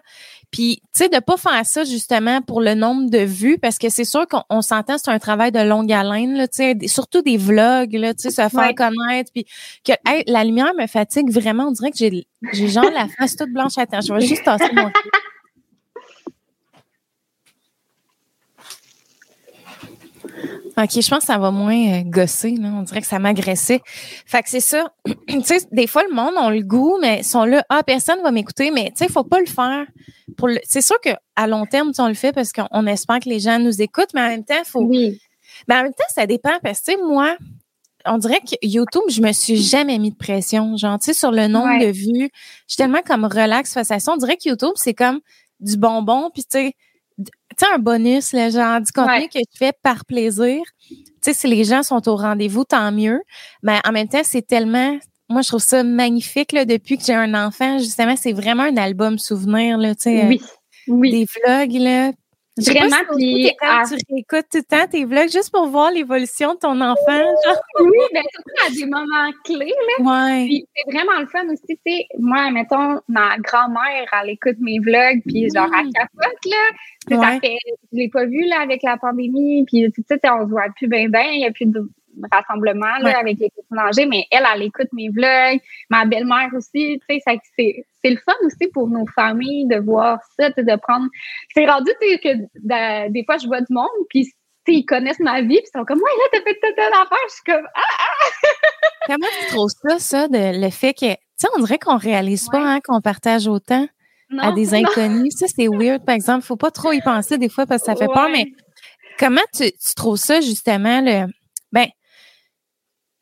Speaker 1: Puis, tu sais, de pas faire ça justement pour le nombre de vues, parce que c'est sûr qu'on s'entend, c'est un travail de longue haleine, là, tu sais, surtout des vlogs, là, tu sais, se faire connaître, puis que la lumière me fatigue vraiment. On dirait que j'ai, j'ai genre la face toute blanche à terre. Je vais juste tasser mon OK, je pense que ça va moins euh, gosser, là. On dirait que ça m'agressait. Fait que c'est ça. tu sais, des fois, le monde ont le goût, mais sont là, ah, personne va m'écouter, mais tu sais, il faut pas le faire. Pour le... C'est sûr qu'à long terme, on le fait parce qu'on espère que les gens nous écoutent, mais en même temps, il faut.
Speaker 2: Oui.
Speaker 1: Mais en même temps, ça dépend parce que, moi, on dirait que YouTube, je me suis jamais mis de pression. Genre, tu sais, sur le nombre de vues. Je suis tellement comme relax face à ça. On dirait que YouTube, c'est comme du bonbon, puis tu sais, tu sais, un bonus, le genre du contenu que tu fais par plaisir. Tu sais, si les gens sont au rendez-vous, tant mieux. Mais en même temps, c'est tellement, moi, je trouve ça magnifique, là, depuis que j'ai un enfant. Justement, c'est vraiment un album souvenir, là, tu sais.
Speaker 2: Oui. oui.
Speaker 1: Des vlogs, là.
Speaker 2: Vraiment, puis
Speaker 1: quand tu réécoutes tout le temps tes vlogs juste pour voir l'évolution de ton enfant. Genre.
Speaker 2: Oui, bien surtout à des moments clés. Là.
Speaker 1: Ouais.
Speaker 2: Puis c'est vraiment le fun aussi, tu sais. Moi, mettons, ma grand-mère, elle écoute mes vlogs, puis genre, elle capote, là. Ouais. Ça fait, je l'ai pas vu, là, avec la pandémie, puis tu sais, on se voit plus bien, bien, il y a plus de rassemblement là, avec les personnes âgées, mais elle, elle écoute mes vlogs, ma belle-mère aussi, tu sais, c'est, c'est le fun aussi pour nos familles de voir ça, de prendre... C'est rendu, tu sais, que des fois, je vois du monde, puis ils connaissent ma vie, puis ils sont comme, ouais, là, t'as fait toute une affaire, je suis comme, ah, ah!
Speaker 1: Comment tu trouves ça, ça, de, le fait que, tu sais, on dirait qu'on réalise pas, hein, qu'on partage autant? À des inconnus. Ça, c'est weird, par exemple. Faut pas trop y penser des fois parce que ça fait peur, mais comment tu, tu trouves ça, justement, le, ben,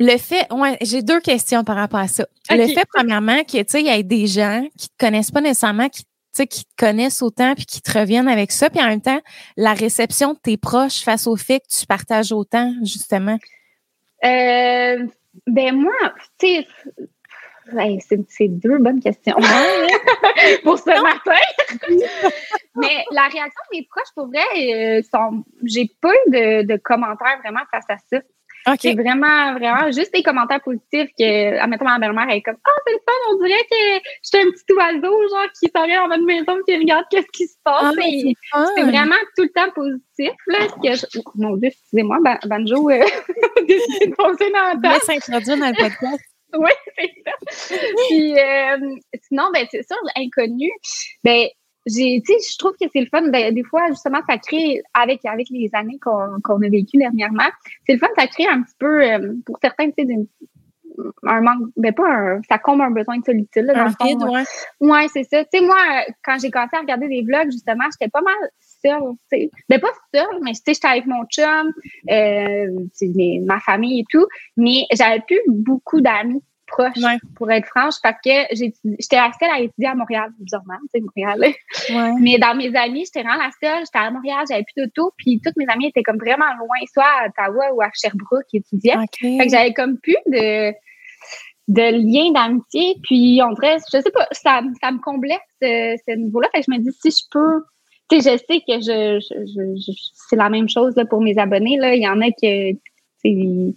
Speaker 1: le fait, ouais, j'ai deux questions par rapport à ça. Le fait, premièrement, que, tu sais, il y a des gens qui te connaissent pas nécessairement, qui, qui te connaissent autant puis qui te reviennent avec ça. Puis en même temps, la réception de tes proches face au fait que tu partages autant, justement.
Speaker 2: Euh, ben moi, tu sais, c'est deux bonnes questions pour ce matin. Mais la réaction de mes proches, pour vrai, euh, sont, j'ai pas eu de, de commentaires vraiment face à ça. C'est vraiment, vraiment juste des commentaires positifs que, admettons, ma belle-mère, elle est comme, ah, oh, c'est le fun, on dirait que j'étais un petit oiseau, genre, qui s'en vient en mode maison, qui regarde qu'est-ce qui se passe. Ah, c'est vraiment tout le temps positif, là. Que Mon Dieu, excusez-moi, Banjo, euh, décidé de foncer dans la tête.
Speaker 1: s'introduire dans le podcast.
Speaker 2: oui, c'est ça. Puis, euh, sinon, ben, c'est sûr, inconnu, ben, j'ai, tu sais, je trouve que c'est le fun. des fois, justement, ça crée, avec, avec les années qu'on qu'on a vécues dernièrement, c'est le fun, ça crée un petit peu, euh, pour certains, tu sais, un manque, ben pas un, ça comble un besoin de solitude. Là,
Speaker 1: un vide, ouais.
Speaker 2: Ouais, c'est ça. Tu sais, moi, quand j'ai commencé à regarder des vlogs, justement, j'étais pas mal seule, tu sais. Ben pas seule, mais tu sais, j'étais avec mon chum, euh, ma famille et tout, mais j'avais plus beaucoup d'amis proche, pour être franche, parce que j'étais la seule à étudier à Montréal, bizarrement, tu sais, Montréal. Mais dans mes amis, j'étais vraiment la seule. J'étais à Montréal, j'avais plus d'auto, puis toutes mes amies étaient comme vraiment loin, soit à Ottawa ou à Sherbrooke, qui étudiaient. Fait que j'avais comme plus de de liens d'amitié, puis on dirait, je sais pas, ça, ça me comblait ce, ce niveau-là. Fait que je me dis, si je peux je sais que je, je, c'est la même chose là, pour mes abonnés. Là. Il y en a que il,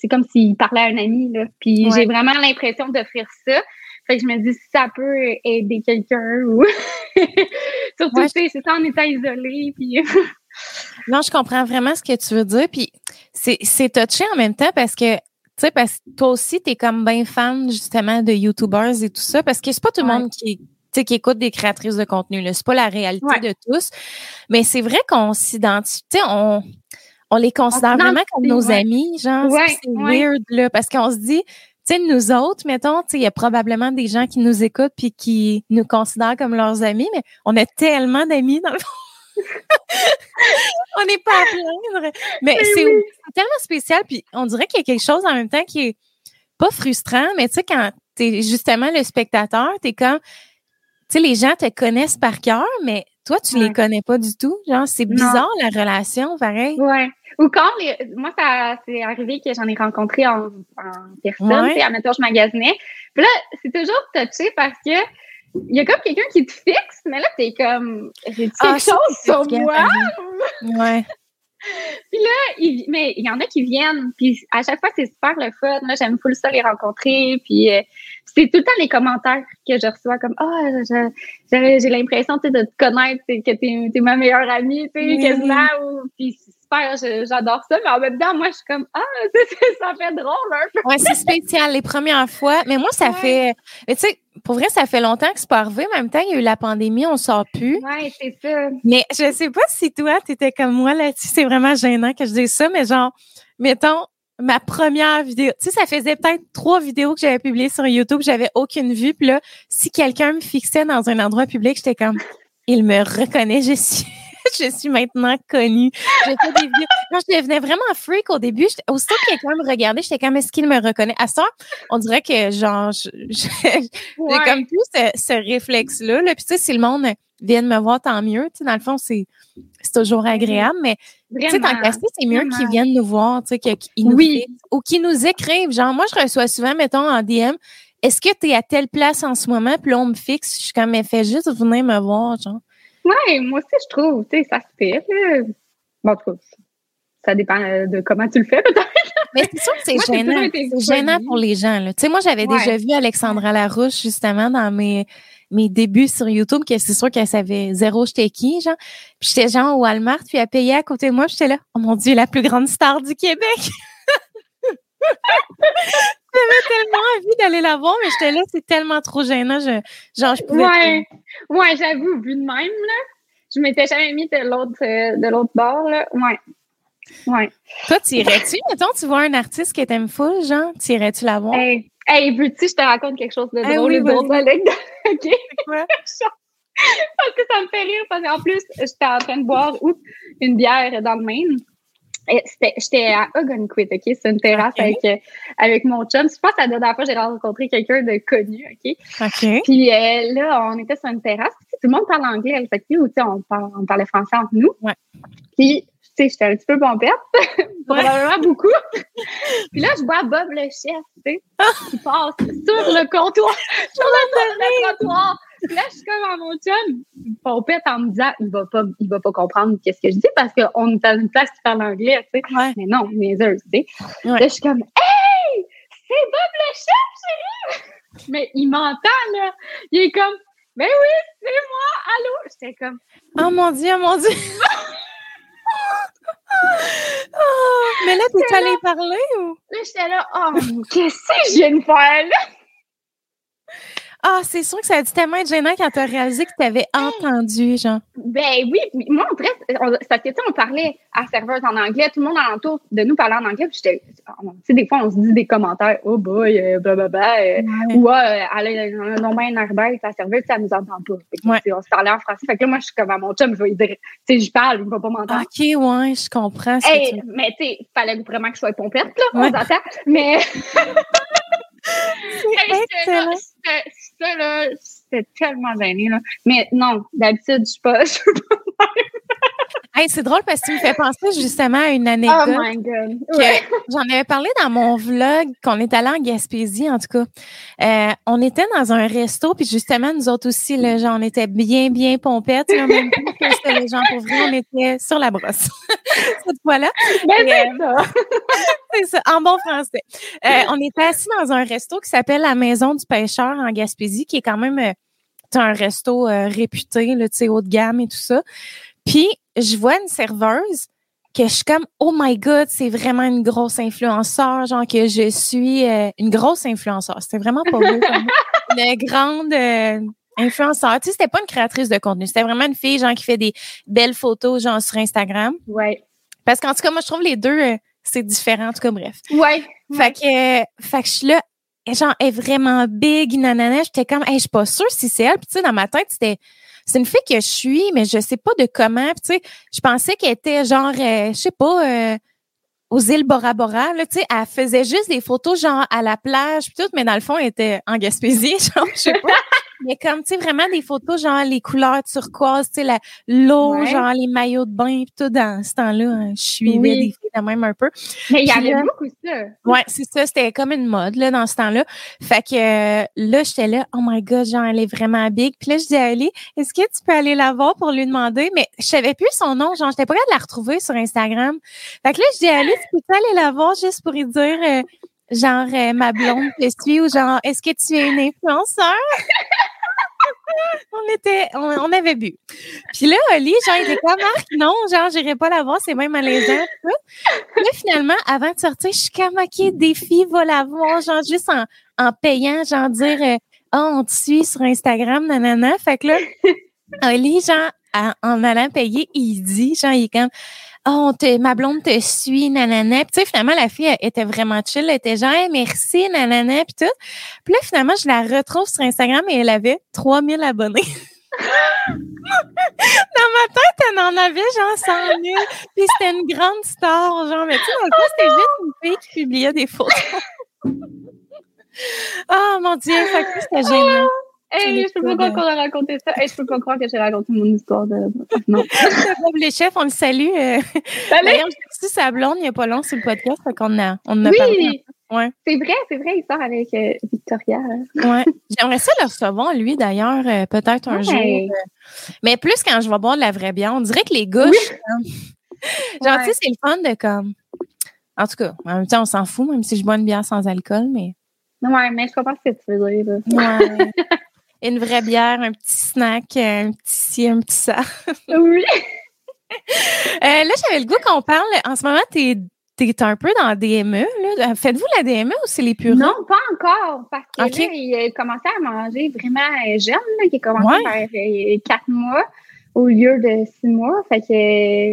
Speaker 2: c'est comme s'il parlait à un ami. Là. Puis j'ai vraiment l'impression d'offrir ça. Fait que je me dis si ça peut aider quelqu'un ou surtout c'est ça en étant isolé. Puis
Speaker 1: non, je comprends vraiment ce que tu veux dire. Puis c'est, c'est touché en même temps parce que tu sais, parce que toi aussi, tu es comme bien fan justement de YouTubers et tout ça, parce que c'est pas tout le monde qui, qui écoute des créatrices de contenu. C'est pas la réalité de tous. Mais c'est vrai qu'on s'identifie, on, on les considère vraiment comme nos amis, genre, c'est weird, là, parce qu'on se dit, tu sais, nous autres, mettons, tu sais, il y a probablement des gens qui nous écoutent puis qui nous considèrent comme leurs amis, mais on a tellement d'amis dans le fond. on n'est pas à plaindre. Mais c'est tellement spécial, puis on dirait qu'il y a quelque chose en même temps qui est pas frustrant, mais tu sais, quand t'es justement le spectateur, t'es comme, sais, les gens te connaissent par cœur, mais toi, tu les connais pas du tout. Genre, c'est bizarre la relation, pareil.
Speaker 2: Ouais. Ou quand les, moi, ça c'est arrivé que j'en ai rencontré en, en personne, ouais. admettons, je magasinais. Puis là, c'est toujours touché parce que il y a comme quelqu'un qui te fixe, mais là, t'es comme, j'ai ah, quelque chose sur moi?
Speaker 1: Ouais.
Speaker 2: Puis là, il, mais il y en a qui viennent, puis à chaque fois, c'est super le fun. Là, j'aime full ça les rencontrer, puis euh, c'est tout le temps les commentaires que je reçois comme ah oh, j'ai l'impression de te connaître que t'es es ma meilleure amie tu sais quasiment ou puis super j'adore ça mais en même temps moi je suis comme ah ça fait drôle un peu
Speaker 1: ouais c'est spécial les premières fois mais moi ça fait mais tu sais pour vrai ça fait longtemps que c'est pas arrivé en même temps il y a eu la pandémie on sort plus
Speaker 2: ouais c'est ça
Speaker 1: mais je sais pas si toi t'étais comme moi là-dessus c'est vraiment gênant que je dise ça mais genre mettons ma première vidéo. Tu sais, ça faisait peut-être trois vidéos que j'avais publiées sur YouTube, j'avais aucune vue. Puis là, si quelqu'un me fixait dans un endroit public, j'étais comme, il me reconnaît, je suis, je suis maintenant connue. J'ai fait des vidéos. Non, je devenais vraiment freak au début. Aussitôt que quelqu'un me regardait, j'étais comme, est-ce qu'il me reconnaît? À ça, on dirait que, genre, j'ai comme tout ce, ce réflexe-là. Là. Puis tu sais, si le monde vient me voir, tant mieux. Tu sais, dans le fond, c'est toujours agréable, mais tu sais, tant c'est mieux qu'ils viennent nous voir, tu sais, qu'ils nous oui. ou qu'ils nous écrivent. Genre, moi, je reçois souvent, mettons, en DM, est-ce que tu es à telle place en ce moment? Puis là, on me fixe, je suis comme, mais fais juste venir me voir, genre.
Speaker 2: Ouais, moi aussi, je trouve, tu sais, ça se fait. Bon, en tout cas, ça dépend euh, de comment tu le fais, peut-être.
Speaker 1: Mais c'est sûr que c'est gênant. C'est gênant pour les gens. Tu sais, moi, j'avais déjà vu Alexandra Larouche, justement, dans mes, mes débuts sur YouTube, que c'est sûr qu'elle savait zéro j'étais qui, genre. Puis j'étais genre au Walmart, puis elle payait à côté de moi, j'étais là, oh mon Dieu, la plus grande star du Québec! J'avais tellement envie d'aller la voir, mais j'étais là, c'est tellement trop gênant. Je, genre, je pouvais.
Speaker 2: Ouais, ouais j'avoue, vu de même, là. Je m'étais jamais mis de l'autre, euh, de l'autre bord, là. Ouais. Ouais.
Speaker 1: Toi, t'irais-tu? Mettons, tu vois un artiste que t'aimes full, genre, t'irais-tu la voir?
Speaker 2: Hey, hey veux-tu, je te raconte quelque chose de eh drôle et drôle, OK? parce que ça me fait rire, parce qu'en plus, j'étais en train de boire une bière dans le Maine. J'étais à Ogunquit, OK? C'est une terrasse avec, euh, avec mon chum. Je pense que la dernière fois j'ai rencontré quelqu'un de connu, OK?
Speaker 1: OK.
Speaker 2: Puis euh, là, on était sur une terrasse. Tout le monde parle anglais. Fait que, on, on parlait français entre nous.
Speaker 1: Ouais.
Speaker 2: Puis sais, j'étais un petit peu pompette, probablement beaucoup. puis là, je vois Bob le chef, tu sais, qui passe sur le comptoir, sur le comptoir. Là, je suis comme à mon chum, pompette en me disant, il va pas, il va pas comprendre qu'est-ce que je dis parce qu'on est à une place qui parle anglais, tu sais.
Speaker 1: Ouais.
Speaker 2: Mais non, heures, tu sais. Là, je suis comme, hey, c'est Bob le chef, chérie! Mais il m'entend, là. Il est comme, ben oui, c'est moi, allô? J'étais comme,
Speaker 1: oh mon Dieu, oh mon Dieu! oh, mais là, t'es allé parler ou?
Speaker 2: Là, j'étais là, oh, qu'est-ce que je viens de faire là?
Speaker 1: Ah, c'est sûr que ça a dû tellement être gênant quand tu as réalisé que tu avais entendu, genre.
Speaker 2: Ben oui, moi, en parce que, tu sais, on parlait à serveuse en anglais, tout le monde alentour de nous parlait en anglais, puis j'étais, tu sais, des fois, on se dit des commentaires, oh boy, euh, blablabla, euh, ou, ah, elle a un ta serveuse, ça nous entend pas. Fait On se parlait en français, fait que là, moi, je suis comme à mon chum, je vais lui dire, tu sais, je parle, il va pas m'entendre.
Speaker 1: OK, ouais, je comprends. Ce
Speaker 2: hey, tu... Mais, tu sais, fallait vraiment que je sois pompette, là, on s'entend, mais. c'était tellement gêné, là. Mais non, d'habitude, je suis pas, je suis pas
Speaker 1: Hey, c'est drôle parce que tu me fais penser justement à une anecdote.
Speaker 2: Oh my God.
Speaker 1: J'en avais parlé dans mon vlog qu'on est allé en Gaspésie, en tout cas. Euh, on était dans un resto, puis justement, nous autres aussi, là, genre, on était bien, bien pompettes. Là, même que les gens pour vrai, on était sur la brosse. Cette fois-là.
Speaker 2: Ben, c'est euh, ça.
Speaker 1: c'est ça, en bon français. Euh, on était assis dans un resto qui s'appelle la Maison du Pêcheur en Gaspésie, qui est quand même euh, un resto réputé, là, haut de gamme et tout ça. Puis, je vois une serveuse que je suis comme oh my god c'est vraiment une grosse influenceur genre que je suis euh, une grosse influenceur c'était vraiment pas beau une grande euh, influenceur tu sais c'était pas une créatrice de contenu. C'était vraiment une fille genre qui fait des belles photos genre sur Instagram.
Speaker 2: Ouais.
Speaker 1: Parce qu'en tout cas moi je trouve les deux euh, c'est différent. En tout cas bref.
Speaker 2: Ouais,
Speaker 1: fait que fait que je suis là genre elle est vraiment big nanana j'étais comme je suis pas sûre si c'est elle puis tu sais dans ma tête c'était c'est une fille que je suis, mais je sais pas de comment. tu sais, je pensais qu'elle était genre, euh, je sais pas, euh, aux îles Bora Bora. Là, tu sais, elle faisait juste des photos genre à la plage, puis tout, mais dans le fond, elle était en Gaspésie, genre, je sais pas. Mais comme, tu sais, vraiment des photos, genre les couleurs turquoises, tu sais, l'eau, genre les maillots de bain, pis tout, dans ce temps-là, hein, je suivais des filles de même un peu.
Speaker 2: Mais il y avait beaucoup ça.
Speaker 1: Ouais, c'est ça, c'était comme une mode, là, dans ce temps-là. Fait que euh, là, j'étais là, oh my God, genre, elle est vraiment big. Puis là, je dis à Ali, est-ce que tu peux aller la voir pour lui demander? Mais je savais plus son nom, genre, j'étais pas capable de la retrouver sur Instagram. Fait que là, je dis à Ali, tu peux aller la voir juste pour lui dire... Euh, genre euh, ma blonde te suit ou genre est-ce que tu es une influenceur? On était, on, avait bu. Puis là, Oli, genre, il était comme, Marc, non, genre, j'irai pas la voir, c'est même malaisant. Là, finalement, avant de sortir, je suis comme, OK, défi, va la voir, genre, juste en, en payant, genre, dire, euh, oh, on te suit sur Instagram, nanana. Fait que là, Oli, genre, en allant payer, il dit, genre, il est comme, oh, ma blonde te suit, nanana. Puis tu sais, finalement, la fille était vraiment chill. Elle était genre, merci, nanana, puis tout. Puis là, finalement, je la retrouve sur Instagram et elle avait 3000 abonnés. Dans ma tête, elle en avait genre 100 000. Puis c'était une grande star, genre, mais tu sais, dans le fond, c'était juste une fille qui publiait des photos. oh mon Dieu, que c'était génial.
Speaker 2: Hey, je peux pas croire qu'on a raconté ça. Hey, je peux pas croire que j'ai raconté mon histoire de. Non.
Speaker 1: les chefs, on le salue. Euh.
Speaker 2: Salut!
Speaker 1: D'ailleurs, j'ai reçu sa blonde il n'y a pas long sur le podcast, a, on a
Speaker 2: oui.
Speaker 1: parlé. Ouais.
Speaker 2: C'est vrai, c'est vrai, il sort avec euh, Victoria.
Speaker 1: Ouais. J'aimerais ça le recevoir, lui, d'ailleurs, euh, peut-être un jour. Euh, mais plus quand je vais boire de la vraie bière. On dirait que les suis comme- genre, tu sais, c'est le fun de comme. En tout cas, en même temps, on s'en fout, même si je bois une bière sans alcool, mais.
Speaker 2: Ouais, mais je comprends ce que tu veux dire. là.
Speaker 1: Ouais. une vraie bière, un petit snack, un petit ci, un petit ça.
Speaker 2: Oui.
Speaker 1: Euh, là, j'avais le goût qu'on parle. En ce moment, t'es es un peu dans la DME. Faites-vous la DME ou c'est les purins?
Speaker 2: Non, pas encore, parce que là, il a commencé à manger vraiment jeune, là, il a commencé
Speaker 1: Ouais.
Speaker 2: vers euh, quatre mois au lieu de six mois. Fait que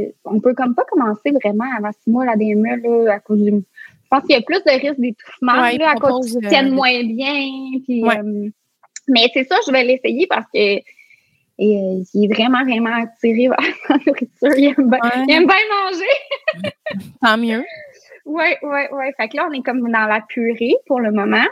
Speaker 2: euh, on peut comme pas commencer vraiment avant six mois la DME là, à cause du. Je pense qu'il y a plus de risques d'étouffement
Speaker 1: Ouais,
Speaker 2: à cause qu'ils tiennent moins bien. Puis,
Speaker 1: Ouais.
Speaker 2: euh, mais c'est ça, je vais l'essayer parce que et, euh, il est vraiment, vraiment attiré vers la nourriture. Il aime bien,
Speaker 1: Ouais.
Speaker 2: il aime bien manger.
Speaker 1: Tant mieux.
Speaker 2: Oui, oui, oui. Fait que là, on est comme dans la purée pour le moment.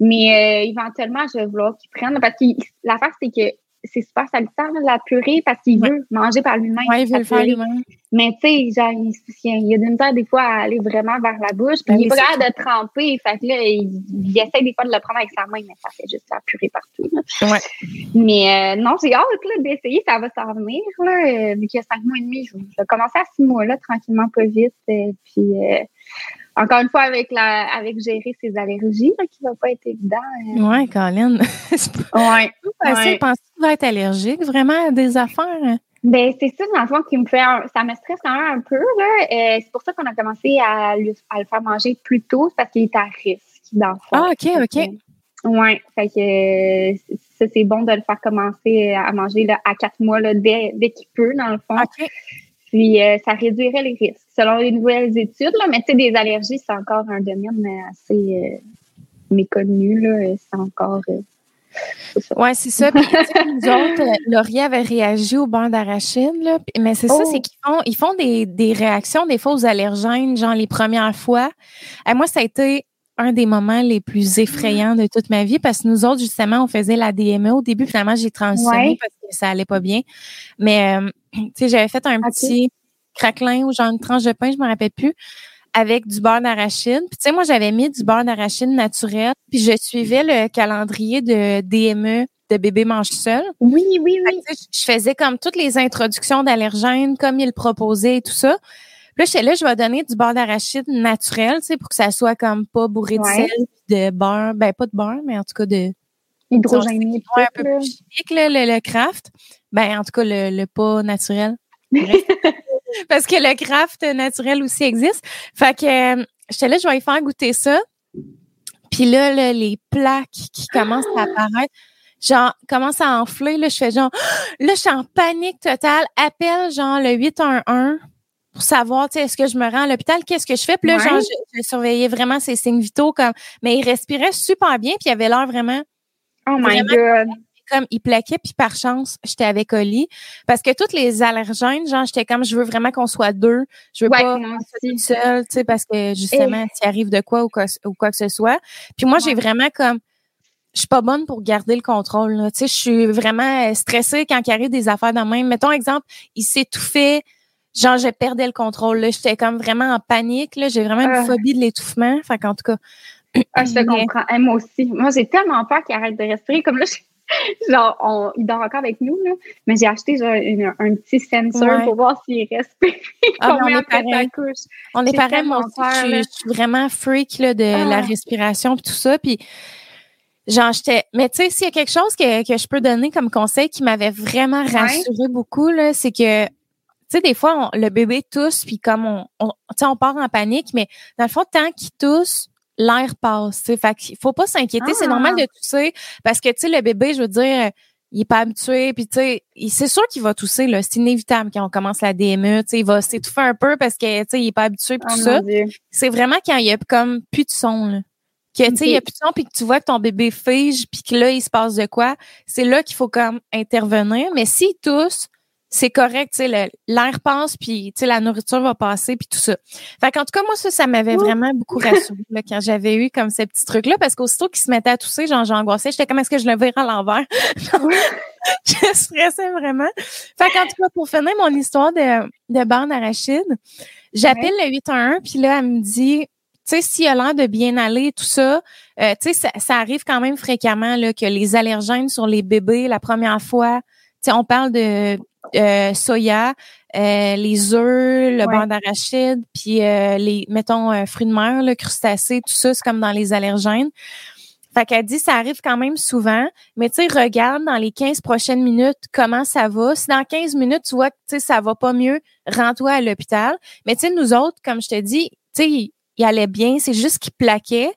Speaker 2: Mais euh, éventuellement, je vais vouloir qu'il prenne. Parce que l'affaire, c'est que c'est super salutaire, la purée, parce qu'il
Speaker 1: Ouais.
Speaker 2: veut manger par lui-même.
Speaker 1: Ouais, il veut le faire lui-même.
Speaker 2: Mais tu sais, genre, il, il y a d'une misère des fois à aller vraiment vers la bouche. Puis
Speaker 1: Ben
Speaker 2: il est
Speaker 1: oui,
Speaker 2: pas capable de tremper. Fait que là, il, il essaie des fois de le prendre avec sa main, mais ça fait juste la purée partout. là.
Speaker 1: Ouais.
Speaker 2: Mais euh, non, j'ai hâte là, d'essayer, ça va s'en venir. Là, euh, vu qu'il y a cinq mois et demi, je, je vais commencer à six mois là, tranquillement, pas vite. euh, puis euh, encore une fois, avec la avec gérer ses allergies, là, qui va pas être évident. euh.
Speaker 1: Ouais, Colin. c'est pas
Speaker 2: Ouais.
Speaker 1: facile.
Speaker 2: Ouais.
Speaker 1: Penses-tu vas être allergique vraiment à des affaires? hein?
Speaker 2: Ben, c'est ça, dans le fond, qui me fait un- ça me stresse quand même un peu, là. Euh, c'est pour ça qu'on a commencé à, lui- à le faire manger plus tôt, c'est parce qu'il est à risque, dans le fond.
Speaker 1: Ah, OK, OK.
Speaker 2: Ouais, fait que euh, ça, c'est bon de le faire commencer à manger là, à quatre mois, là, dès, dès qu'il peut, dans le fond.
Speaker 1: OK.
Speaker 2: Puis, euh, ça réduirait les risques. Selon les nouvelles études, là, mais tu sais, des allergies, c'est encore un domaine assez euh, méconnu, là. C'est encore... euh, c'est ça.
Speaker 1: Ouais, c'est ça. Puis, tu sais, nous autres, euh, Laurier avait réagi au beurre d'arachide, là. Mais c'est ça,
Speaker 2: Oh.
Speaker 1: c'est qu'ils font, ils font des, des réactions, des fois aux allergènes, genre les premières fois. Et moi, ça a été un des moments les plus effrayants de toute ma vie parce que nous autres, justement, on faisait la DME. Au début, finalement, j'ai transitionné
Speaker 2: Ouais.
Speaker 1: parce que ça allait pas bien. Mais, euh, tu sais, j'avais fait un petit craquelin ou genre une tranche de pain, je me rappelle plus, avec du beurre d'arachide. Puis, tu sais, moi, j'avais mis du beurre d'arachide naturel. Puis, je suivais le calendrier de DME de bébé mange seul.
Speaker 2: Oui, oui,
Speaker 1: que,
Speaker 2: oui.
Speaker 1: je faisais comme toutes les introductions d'allergènes comme il proposait et tout ça. Puis là, j'étais là, je vais donner du beurre d'arachide naturel, tu sais, pour que ça soit comme pas bourré de sel, de beurre, ben pas de beurre, mais en tout cas de
Speaker 2: Hydrogéné,
Speaker 1: ouais, un peu plus chimique, là, le, le craft. Ben, en tout cas, le, le pas naturel. Bref. Parce que le craft naturel aussi existe. Fait que euh, j'étais là, je vais y faire goûter ça. Puis là, là, les plaques qui commencent à apparaître, genre, commencent à enfler. Là, je fais genre, là, je suis en panique totale. Appelle, genre, le 811 pour savoir, tu sais, est-ce que je me rends à l'hôpital? Qu'est-ce que je fais? Puis là,
Speaker 2: Ouais.
Speaker 1: genre, je, je surveillais vraiment ses signes vitaux. comme Mais il respirait super bien, puis il avait l'air vraiment
Speaker 2: Oh my
Speaker 1: Vraiment.
Speaker 2: God.
Speaker 1: Comme il plaquait puis par chance j'étais avec Oli parce que toutes les allergènes genre j'étais comme je veux vraiment qu'on soit deux je veux
Speaker 2: Ouais,
Speaker 1: pas toute seule tu sais parce que justement s'il arrive de quoi ou quoi, ou quoi que ce soit puis moi j'ai vraiment comme je suis pas bonne pour garder le contrôle là. tu sais je suis vraiment euh, stressée quand il arrive des affaires de même mettons exemple il s'étouffait genre je perdais le contrôle là j'étais comme vraiment en panique là j'ai vraiment une
Speaker 2: Ah.
Speaker 1: phobie de l'étouffement fait qu'en tout cas
Speaker 2: Ah, je te comprends. Eh, moi aussi. Moi, j'ai tellement peur qu'il arrête de respirer. Comme là, je- genre, on, il dort encore avec nous, là. Mais j'ai acheté genre une- un petit sensor
Speaker 1: Ouais.
Speaker 2: pour voir s'il respire.
Speaker 1: Ah, on est pareil.
Speaker 2: couche.
Speaker 1: On est pareil, aussi,
Speaker 2: peur,
Speaker 1: je, suis-
Speaker 2: là.
Speaker 1: je suis vraiment freak là, de
Speaker 2: Ah.
Speaker 1: la respiration et tout ça. Puis, genre, j'étais. Mais tu sais, s'il y a quelque chose que, que je peux donner comme conseil qui m'avait vraiment rassuré beaucoup, là, c'est que, tu sais, des fois, on- le bébé tousse, puis comme on, on, tu sais, on part en panique, mais dans le fond, tant qu'il tousse, l'air passe. tu sais. Fait qu'il faut pas s'inquiéter. C'est
Speaker 2: Ah.
Speaker 1: normal de tousser parce que, tu sais, le bébé, je veux dire, il est pas habitué, puis tu sais, c'est sûr qu'il va tousser, là. C'est inévitable quand on commence la DME, tu sais, il va s'étouffer un peu parce que, tu sais, il est pas habitué, puis
Speaker 2: Oh
Speaker 1: tout ça c'est vraiment quand il y a comme plus de son là. Que tu sais il y a plus de son puis que tu vois que ton bébé fige puis que là il se passe de quoi, c'est là qu'il faut comme intervenir mais s'il tousse, c'est correct, tu sais l'air passe puis tu sais la nourriture va passer puis tout ça. Fait qu'en tout cas moi ça ça m'avait vraiment beaucoup rassuré là, quand j'avais eu comme ces petits trucs là parce qu'aussitôt qu'il se mettait à tousser, genre j'angoissais, j'étais comme est-ce que je le verrai à l'envers? Je stressais vraiment. Fait qu'en tout cas, pour finir mon histoire de, de beurre d'arachide, j'appelle le 811, puis là, elle me dit, tu sais, s'il a l'air de bien aller, tout ça, euh, tu sais, ça, arrive quand même fréquemment là, que les allergènes sur les bébés, la première fois, tu sais, on parle de euh, soya, euh, les œufs, le beurre d'arachide, puis les, mettons, fruits de mer, le crustacés, tout ça, c'est comme dans les allergènes. Fait qu'elle dit, ça arrive quand même souvent, mais tu sais, regarde dans les 15 prochaines minutes comment ça va. Si dans 15 minutes, tu vois que tu sais, ça va pas mieux, rends-toi à l'hôpital. Mais tu sais, nous autres, comme je te dis, tu sais, il allait bien, c'est juste qu'il plaquait.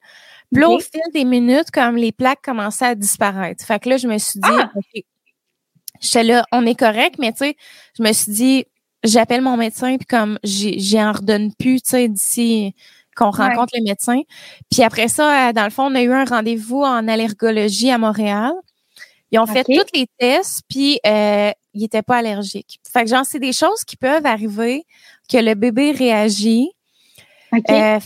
Speaker 1: Puis là, au fil des minutes, comme les plaques commençaient à disparaître. Fait que là, je me suis dit, ah! OK, j'étais là, on est correct, mais tu sais, je me suis dit, j'appelle mon médecin, puis comme j'en redonne plus, tu sais, d'ici qu'on rencontre les médecins. Puis après ça, euh, dans le fond, on a eu un rendez-vous en allergologie à Montréal. Ils ont fait tous les tests, puis euh, ils n'étaient pas allergiques. Fait que genre, c'est des choses qui peuvent arriver, que le bébé réagit. Euh,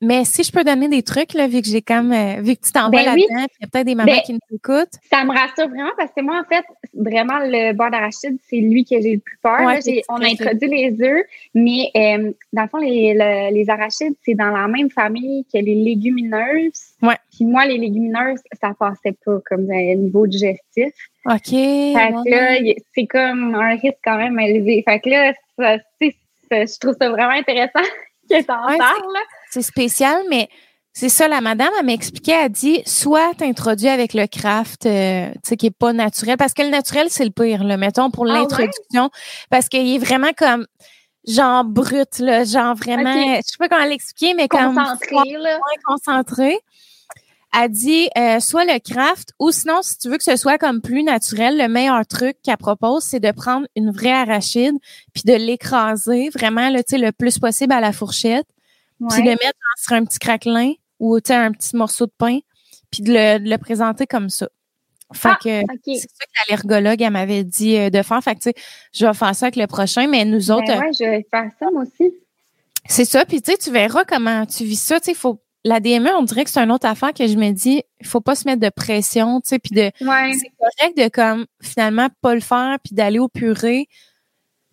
Speaker 1: mais si je peux donner des trucs, là, vu que j'ai comme euh, vu que tu t'en vas ben là-dedans, il y a peut-être des mamans ben, qui nous écoutent.
Speaker 2: Ça me rassure vraiment parce que moi, en fait, vraiment, le beurre d'arachide, c'est lui que j'ai le plus peur. on a introduit les œufs, mais euh, dans le fond, les, les arachides, c'est dans la même famille que les légumineuses.
Speaker 1: Ouais.
Speaker 2: Puis moi, les légumineuses, ça passait pas comme niveau digestif.
Speaker 1: OK.
Speaker 2: Fait que là, c'est comme un risque quand même élevé. Fait que là, ça, je trouve ça vraiment intéressant que t'en parles.
Speaker 1: C'est spécial, mais c'est ça, la madame, elle m'expliquait, elle dit, soit t'introduis avec le craft, euh, tu sais, qui est pas naturel, parce que le naturel, c'est le pire, là, mettons, pour ah l'introduction, parce qu'il est vraiment comme, genre brut, là, genre vraiment, je sais pas comment l'expliquer, mais comme...
Speaker 2: Concentré, là.
Speaker 1: concentré. Elle dit, euh, soit le craft, ou sinon, si tu veux que ce soit comme plus naturel, le meilleur truc qu'elle propose, c'est de prendre une vraie arachide, puis de l'écraser vraiment, là, tu sais, le plus possible à la fourchette puis de mettre sur un petit craquelin ou un petit morceau de pain, puis de le, présenter comme ça. Fait ah, que c'est ça que l'allergologue elle m'avait dit euh, de faire. Fait que tu sais, je vais faire ça avec le prochain, mais nous ben autres.
Speaker 2: ouais, je vais faire ça moi aussi.
Speaker 1: C'est ça, puis tu sais, tu verras comment tu vis ça. Tu sais, faut la DME, on dirait que c'est une autre affaire que je me dis, il faut pas se mettre de pression, tu sais, puis de c'est correct de comme finalement pas le faire puis d'aller au purée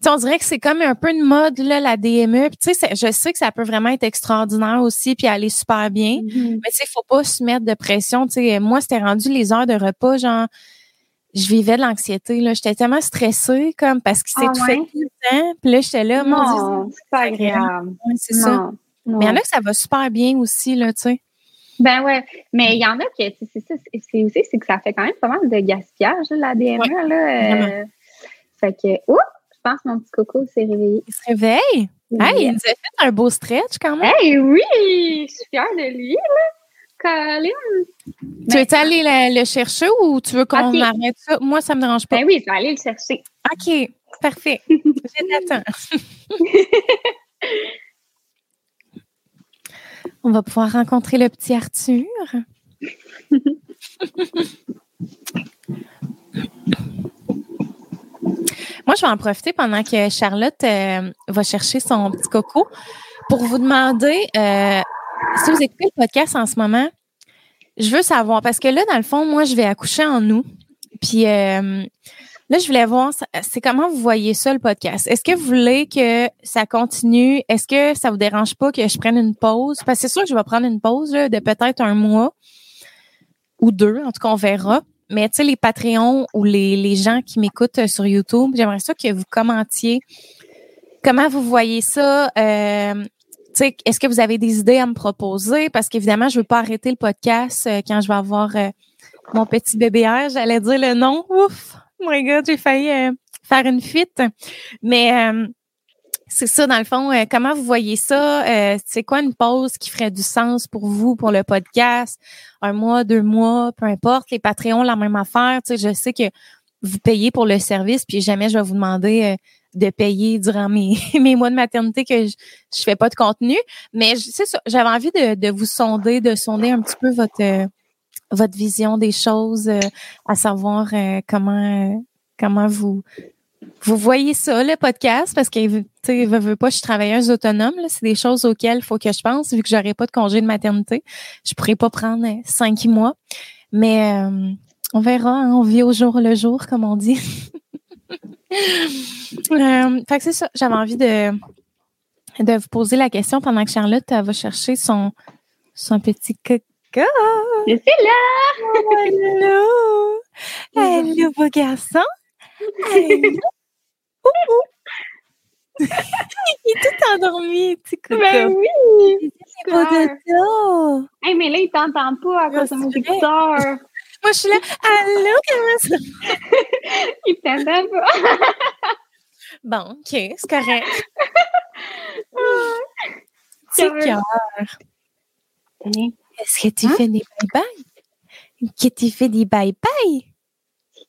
Speaker 1: on dirait que c'est comme un peu une mode, là, la DME. Puis, tu sais, je sais que ça peut vraiment être extraordinaire aussi, puis aller super bien. Mm-hmm. Mais, tu sais, faut pas se mettre de pression. Tu sais, moi, c'était rendu les heures de repas, genre, je vivais de l'anxiété, là. J'étais tellement stressée, comme, parce que c'est ah tout fait tout le temps. Puis là, j'étais là,
Speaker 2: mon c'est pas agréable.
Speaker 1: c'est ça. Mais il y en a que ça va super bien aussi, là, tu sais.
Speaker 2: Ben ouais, mais il y en a qui, c'est ça, c'est aussi, c'est que ça fait quand même pas mal de gaspillage, la DME, là. Euh, fait que, oups! Pense que mon petit coco s'est réveillé.
Speaker 1: Il se réveille? Hey, il nous a fait un beau stretch quand même.
Speaker 2: Hey, oui! Je suis fière de lui, là. Colin.
Speaker 1: Tu veux aller le, chercher ou tu veux qu'on arrête ça? Moi, ça me dérange pas.
Speaker 2: Ben oui, je vais aller le chercher.
Speaker 1: OK, parfait. je t'attends. On va pouvoir rencontrer le petit Arthur. Moi, je vais en profiter pendant que Charlotte euh, va chercher son petit coco pour vous demander euh, si vous écoutez le podcast en ce moment. Je veux savoir parce que là, dans le fond, moi, je vais accoucher en nous. Puis euh, là, je voulais voir, c'est comment vous voyez ça le podcast? Est-ce que vous voulez que ça continue? Est-ce que ça vous dérange pas que je prenne une pause? Parce que c'est sûr que je vais prendre une pause de peut-être un mois ou deux. En tout cas, on verra. Mais tu sais, les Patreons ou les, les gens qui m'écoutent euh, sur YouTube, j'aimerais ça que vous commentiez comment vous voyez ça. Euh, est-ce que vous avez des idées à me proposer? Parce qu'évidemment, je veux pas arrêter le podcast euh, quand je vais avoir euh, mon petit bébé J'allais dire le nom. Ouf! Oh my God, j'ai failli faire une fuite. Mais c'est ça, dans le fond. Euh, comment vous voyez ça? Euh, c'est quoi une pause qui ferait du sens pour vous, pour le podcast? Un mois, deux mois, peu importe. Les Patreons, la même affaire. Tu sais, je sais que vous payez pour le service, puis jamais je vais vous demander euh, de payer durant mes, mes mois de maternité que je, je fais pas de contenu. Mais c'est ça, j'avais envie de, de vous sonder, de sonder un petit peu votre votre vision des choses, à savoir comment comment vous vous voyez ça, le podcast, parce que, tu sais, veux, veux pas, je suis travailleuse autonome, c'est des choses auxquelles il faut que je pense, vu que j'aurais pas de congé de maternité. Je pourrais pas prendre cinq mois. Mais euh, on verra, hein, on vit au jour le jour, comme on dit. euh, fait que c'est ça, j'avais envie de de vous poser la question pendant que Charlotte va chercher son, son petit caca.
Speaker 2: Suis là!
Speaker 1: Oh, hello! Hello, beau garçon! Hello! Il est tout endormi, petit coco.
Speaker 2: Ben oui! Hey, mais là, il t'entend pas à cause de mon écouteur.
Speaker 1: Moi, je suis là. Allô, comment ça?
Speaker 2: il t'entend pas.
Speaker 1: bon, OK, c'est correct. Petit cœur. Est-ce que tu
Speaker 2: Hein?
Speaker 1: fais des bye-bye? Que tu fais des bye-bye?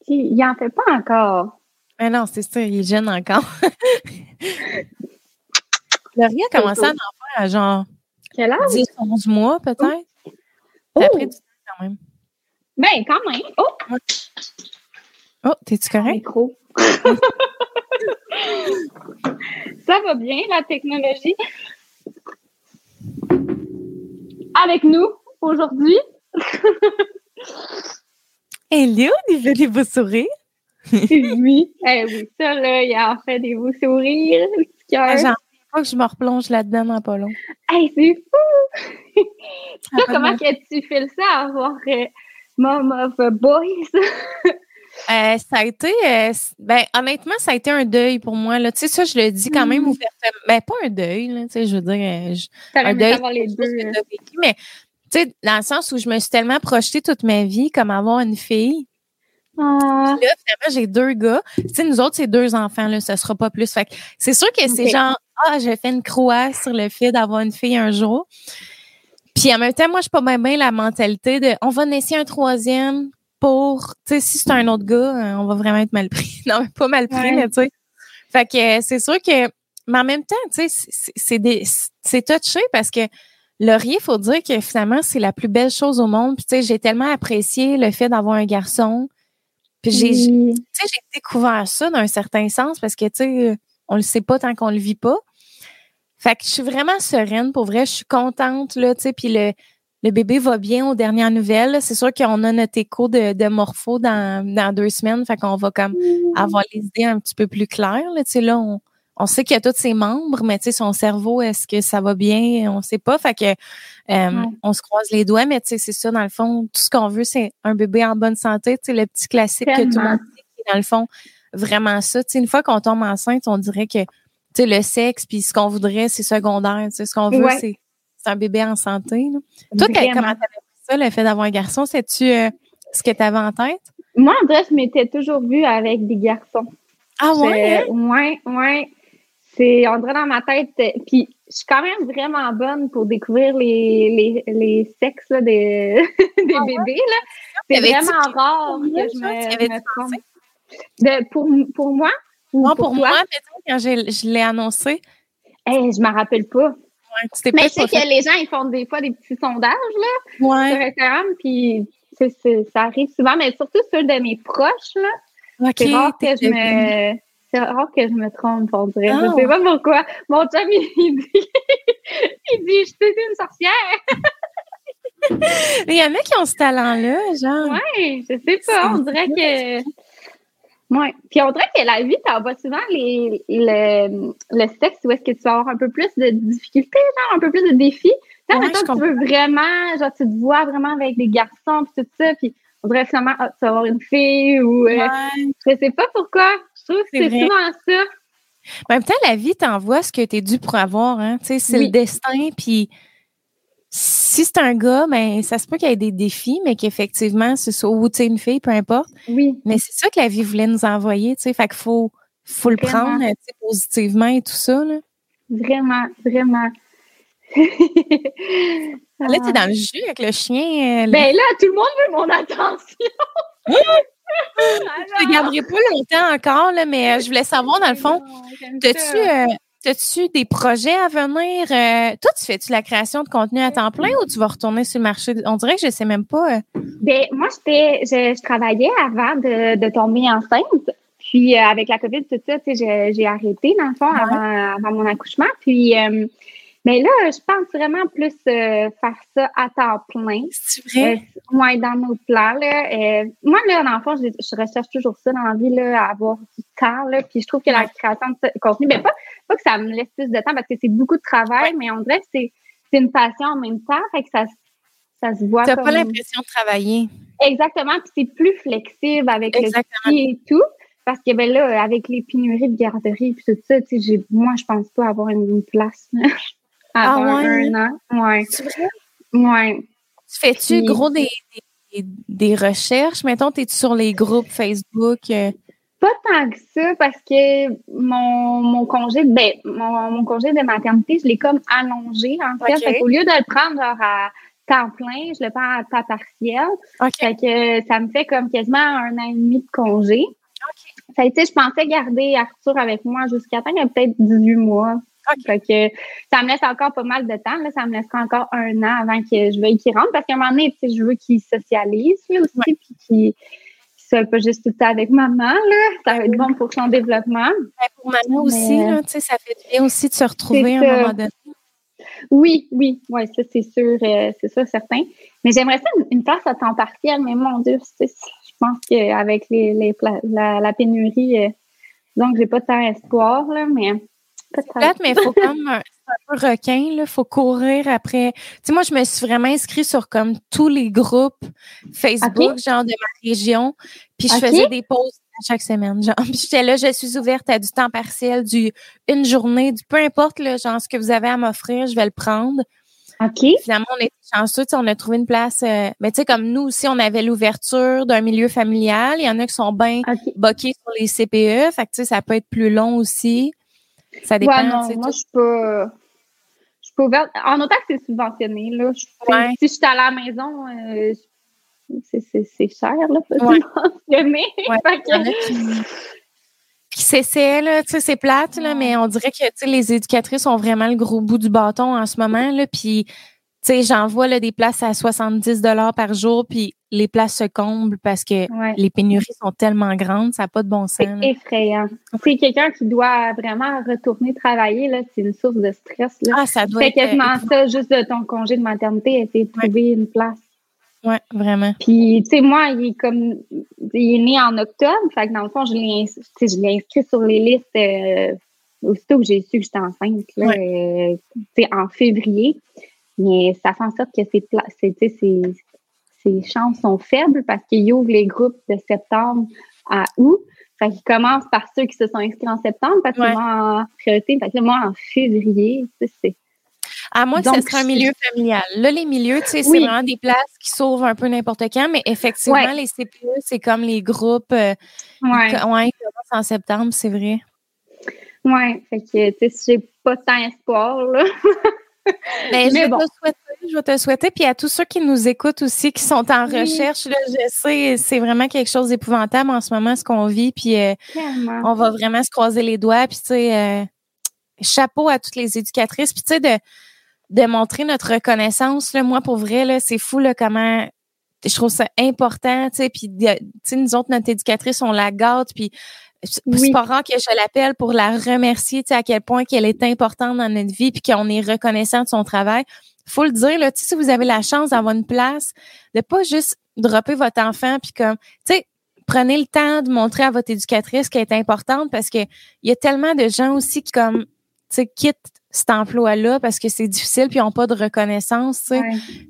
Speaker 2: Il en fait pas encore.
Speaker 1: Mais non, c'est ça, il est jeune encore. Laurie a commencé à en faire à genre
Speaker 2: Quel âge?
Speaker 1: 10, 11 mois peut-être.
Speaker 2: Oh!
Speaker 1: T'as pris du temps quand même.
Speaker 2: Ben, quand même. Oh!
Speaker 1: Oh, t'es-tu correct?
Speaker 2: Micro. Ça va bien, la technologie? Avec nous, aujourd'hui?
Speaker 1: Hello, il fait des beaux sourires.
Speaker 2: Oui. Eh oui, ça, là, il a fait des beaux sourires, le petit cœur.
Speaker 1: Ah, J'en reviens pas que je me replonge là-dedans dans pas long.
Speaker 2: Hey, c'est fou! Comment que tu fais ça, avoir euh, Mom of a Boys?
Speaker 1: Euh, ça a été, euh, ben, honnêtement, ça a été un deuil pour moi. Là. Tu sais, ça, je le dis quand même
Speaker 2: Mm.
Speaker 1: ouvertement. Ben, pas un deuil, là, tu sais, je veux dire, euh, je- un deuil,
Speaker 2: les deux.
Speaker 1: vécu, mais tu sais, dans le sens où je me suis tellement projetée toute ma vie comme avoir une fille.
Speaker 2: Ah,
Speaker 1: Là, finalement, j'ai deux gars. Tu sais, nous autres, c'est deux enfants, là, ça sera pas plus. Fait c'est sûr que c'est
Speaker 2: Ok.
Speaker 1: genre, ah, j'ai fait une croix sur le fait d'avoir une fille un jour. Puis en même temps, moi, je suis pas bien la mentalité de, on va naisser un troisième pour, tu sais, si c'est un autre gars, euh, on va vraiment être mal pris. non, pas mal pris,
Speaker 2: Ouais.
Speaker 1: mais tu sais. Fait que euh, c'est sûr que, mais en même temps, tu sais, c'est- c'est des- c'est touché parce que Laurier, faut dire que finalement, c'est la plus belle chose au monde. Puis tu sais, j'ai tellement apprécié le fait d'avoir un garçon. Puis j'ai,
Speaker 2: oui.
Speaker 1: tu sais, j'ai découvert ça d'un certain sens parce que, tu sais, on le sait pas tant qu'on le vit pas. Fait que je suis vraiment sereine, pour vrai. Je suis contente, là, tu sais, puis le, le bébé va bien aux dernières nouvelles. C'est sûr qu'on a notre écho de, de morpho dans, dans deux semaines. Fait qu'on va comme avoir les idées un petit peu plus claires, là. Tu sais, là, on, on sait qu'il y a tous ses membres, mais tu sais, son cerveau, est-ce que ça va bien? On sait pas. Fait que, euh,
Speaker 2: Ouais.
Speaker 1: on se croise les doigts, mais tu sais, c'est ça, dans le fond, tout ce qu'on veut, c'est un bébé en bonne santé. Tu sais, le petit classique que tout le monde dit, qui est dans le fond, vraiment ça. Tu sais, une fois qu'on tombe enceinte, on dirait que, tu sais, le sexe, puis ce qu'on voudrait, c'est secondaire. Tu sais, ce qu'on veut,
Speaker 2: Ouais.
Speaker 1: c'est un bébé en santé. là. Toi, comment t'avais pris ça, le fait d'avoir un garçon? C'est-tu euh, ce que t'avais en tête?
Speaker 2: Moi, en vrai, je m'étais toujours vue avec des garçons.
Speaker 1: Ah ouais?
Speaker 2: Euh, ouais, ouais. C'est, on dirait dans ma tête, euh, puis je suis quand même vraiment bonne pour découvrir les, les, les sexes là, des, des
Speaker 1: Ah ouais?
Speaker 2: bébés. Là. C'est vraiment rare
Speaker 1: pour moi,
Speaker 2: que je me,
Speaker 1: avais-tu
Speaker 2: me trompe.
Speaker 1: pensé?
Speaker 2: De, pour, pour moi?
Speaker 1: Moi, pour, moi, quand j'ai- je l'ai annoncé,
Speaker 2: Hey, je m'en rappelle pas.
Speaker 1: ouais,
Speaker 2: Mais je
Speaker 1: pas
Speaker 2: que les gens, ils font des fois des petits sondages là, sur Instagram, puis c'est- c'est- ça arrive souvent, mais surtout ceux de mes proches, là. C'est rare que je me. C'est rare que je me trompe, on dirait.
Speaker 1: Ah,
Speaker 2: je sais pas pourquoi. Mon chum, il dit, il dit, je suis une sorcière.
Speaker 1: Il y en a qui ont ce talent-là, genre.
Speaker 2: Ouais, je sais pas. On dirait que. Ouais. Puis on dirait que la vie t'envoie souvent les, le, le sexe où est-ce que tu vas avoir un peu plus de difficultés, genre un peu plus de défis. Tu sais,
Speaker 1: Ouais,
Speaker 2: que tu veux vraiment, genre tu te vois vraiment avec des garçons puis tout ça, puis on dirait finalement, ah, tu vas avoir une fille ou. euh,
Speaker 1: Ouais.
Speaker 2: Je sais pas pourquoi. Je trouve que
Speaker 1: C'est
Speaker 2: souvent ça.
Speaker 1: Mais en même temps, la vie t'envoie ce que t'es dû pour avoir, hein. Tu c'est
Speaker 2: Oui.
Speaker 1: le destin, puis si c'est un gars, ben, ça se peut qu'il y ait des défis, mais qu'effectivement, ce soit, ou tu une fille, peu importe.
Speaker 2: Oui.
Speaker 1: Mais c'est ça que la vie voulait nous envoyer, tu. Fait qu'il faut, faut le
Speaker 2: Vraiment.
Speaker 1: prendre, tu positivement et tout ça, là.
Speaker 2: Vraiment, vraiment.
Speaker 1: Là, t'es dans le jus avec le chien. euh,
Speaker 2: Ben là, tout le monde veut mon attention.
Speaker 1: Je te garderai pas longtemps encore, là, mais euh, je voulais savoir, dans le fond, T'as-tu euh, des projets à venir? euh, toi, tu fais-tu la création de contenu à temps plein ou tu vas retourner sur le marché? On dirait que je sais même pas. euh,
Speaker 2: Ben, moi, je, je travaillais avant de, de tomber enceinte. Puis, avec la COVID, tout ça, j'ai- arrêté, dans le fond,
Speaker 1: Ouais.
Speaker 2: avant, avant mon accouchement. Puis, mais là, je pense vraiment plus euh, faire ça à temps plein.
Speaker 1: C'est vrai?
Speaker 2: Euh, ouais, dans nos plans, là. Euh, moi, là, dans le fond, je, je recherche toujours ça dans la vie, là, à avoir du temps, là. Puis je trouve que la création de contenu, ben pas, pas que ça me laisse plus de temps parce que c'est beaucoup de travail, mais on dirait que c'est, une passion en même temps. Fait que ça, ça se voit.
Speaker 1: Tu n'as pas l'impression de travailler.
Speaker 2: Exactement. Puis c'est plus flexible avec le pied et tout. Parce que ben là, avec les pénuries de garderie et tout ça, tu sais, moi, je pense pas avoir une, place
Speaker 1: avant ah
Speaker 2: un an. Ouais. Ouais.
Speaker 1: Tu fais-tu gros des, des, recherches? Mettons, es-tu sur les groupes Facebook? Euh?
Speaker 2: Pas tant que ça, parce que mon, mon congé, ben, mon, congé de maternité, je l'ai comme allongé, en fait. Au lieu de le prendre à temps plein, je le prends à temps partiel. Fait que ça me fait comme quasiment un an et demi de congé. A été, je pensais garder Arthur avec moi jusqu'à temps, il y a peut-être 18 mois. Fait que ça me laisse encore pas mal de temps. Là. Ça me laissera encore un an avant que je veuille qu'il rentre. Parce qu'à un moment donné, je veux qu'il socialise lui aussi, puis qu'il soit pas juste tout le temps avec maman. Là. Ça va être bon pour son développement.
Speaker 1: pour maman aussi, là, ça fait bien aussi de se retrouver à un moment donné.
Speaker 2: Oui, oui, oui, ça c'est sûr, euh, c'est ça certain. Mais j'aimerais ça une, place à temps partiel, mais mon Dieu, je pense qu'avec les, les la, pénurie, euh, donc j'ai pas tant espoir, là, mais
Speaker 1: Peut-être, mais il faut comme un, un requin, il faut courir après. Tu sais, moi, je me suis vraiment inscrite sur comme tous les groupes Facebook, genre de ma région, puis je faisais des posts chaque semaine. Genre, puis j'étais là, je suis ouverte à du temps partiel, du une journée, du peu importe, là, genre ce que vous avez à m'offrir, je vais le prendre.
Speaker 2: OK.
Speaker 1: Finalement, on était chanceux, on a trouvé une place. Euh, mais tu sais, comme nous aussi, on avait l'ouverture d'un milieu familial. Il y en a qui sont bien okay. sur les CPE. Fait que tu sais, ça peut être plus long aussi. Ça dépend.
Speaker 2: Ouais, non, moi, je suis pas. Je suis pas ouverte. En autant que c'est subventionné, là. Si je suis à la maison, euh, c'est cher, là,
Speaker 1: ouais. subventionné. Puis c'est là, tu sais, c'est plate, là, mais on dirait que, tu sais, les éducatrices ont vraiment le gros bout du bâton en ce moment, là, puis, tu sais, j'envoie, là, des places à 70 par jour, puis les places se comblent parce que les pénuries sont tellement grandes, ça n'a pas de bon sens.
Speaker 2: C'est effrayant. C'est quelqu'un qui doit vraiment retourner travailler, là, c'est une source de stress, là.
Speaker 1: Ah, ça doit
Speaker 2: être... quasiment ça, juste de ton congé de maternité, essayer de trouver une place.
Speaker 1: Oui, vraiment.
Speaker 2: Puis, tu sais, moi, il est comme, il est né en octobre. Fait que dans le fond, je l'ai, inscrit sur les listes euh, aussitôt que j'ai su que j'étais enceinte, là, euh, en février. Mais ça fait en sorte que ses, ses, ses chances sont faibles parce qu'il ouvre les groupes de septembre à août. Fait qu'il commence par ceux qui se sont inscrits en septembre parce que moi, en priorité, que moi, en février, c'est
Speaker 1: à moins que ce soit un milieu familial. Là, les milieux, tu sais, c'est vraiment des places qui s'ouvrent un peu n'importe quand, mais effectivement, les CPE, c'est comme les groupes. Euh,
Speaker 2: ouais.
Speaker 1: ouais, en septembre, c'est vrai.
Speaker 2: Oui, fait que, tu sais, j'ai pas tant espoir, là.
Speaker 1: Mais je, vais te souhaiter, je vais te souhaiter. Puis à tous ceux qui nous écoutent aussi, qui sont en recherche, là, je sais, c'est vraiment quelque chose d'épouvantable en ce moment, ce qu'on vit. Puis euh, on va vraiment se croiser les doigts. Puis tu sais, euh, chapeau à toutes les éducatrices. Puis tu sais, de de montrer notre reconnaissance. Là, moi, pour vrai, là, c'est fou là, comment je trouve ça important. Tu sais, puis nous autres, notre éducatrice, on la gâte. Puis c'est pas rare que je l'appelle pour la remercier, tu sais, à quel point qu'elle est importante dans notre vie, puis qu'on est reconnaissant de son travail. Faut le dire, là, tu sais, si vous avez la chance d'avoir une place, de pas juste dropper votre enfant, puis comme, tu sais, prenez le temps de montrer à votre éducatrice qu'elle est importante parce que il y a tellement de gens aussi qui comme tu sais quittent cet emploi-là parce que c'est difficile puis ils n'ont pas de reconnaissance, tu sais.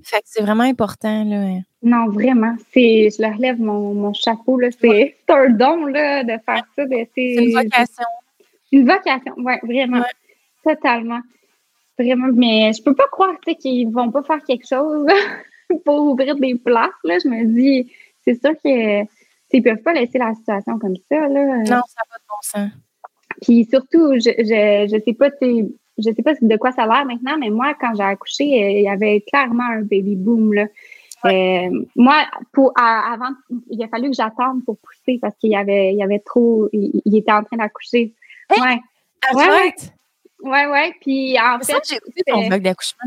Speaker 1: Fait que c'est vraiment important, là.
Speaker 2: Non, vraiment. C'est, je leur lève mon, mon chapeau, là. C'est, un don, là, de faire ça.
Speaker 1: c'est une vocation.
Speaker 2: Une vocation, oui, vraiment. Totalement. Vraiment. Mais je peux pas croire, qu'ils vont pas faire quelque chose pour ouvrir des places, là. Je me dis, c'est sûr que, ils peuvent pas laisser la situation comme ça, là.
Speaker 1: Non, ça n'a pas de bon sens.
Speaker 2: Puis surtout, je, je, je sais pas, je sais pas de quoi ça a l'air maintenant, mais moi, quand j'ai accouché, euh, il y avait clairement un baby boom. Là. Euh, moi, pour avant, il a fallu que j'attende pour pousser parce qu'il y avait, il y avait trop, il, était en train d'accoucher.
Speaker 1: Hein? Ouais. ouais,
Speaker 2: ouais. ouais, Puis en fait,
Speaker 1: j'ai écouté ton bloc d'accouchement.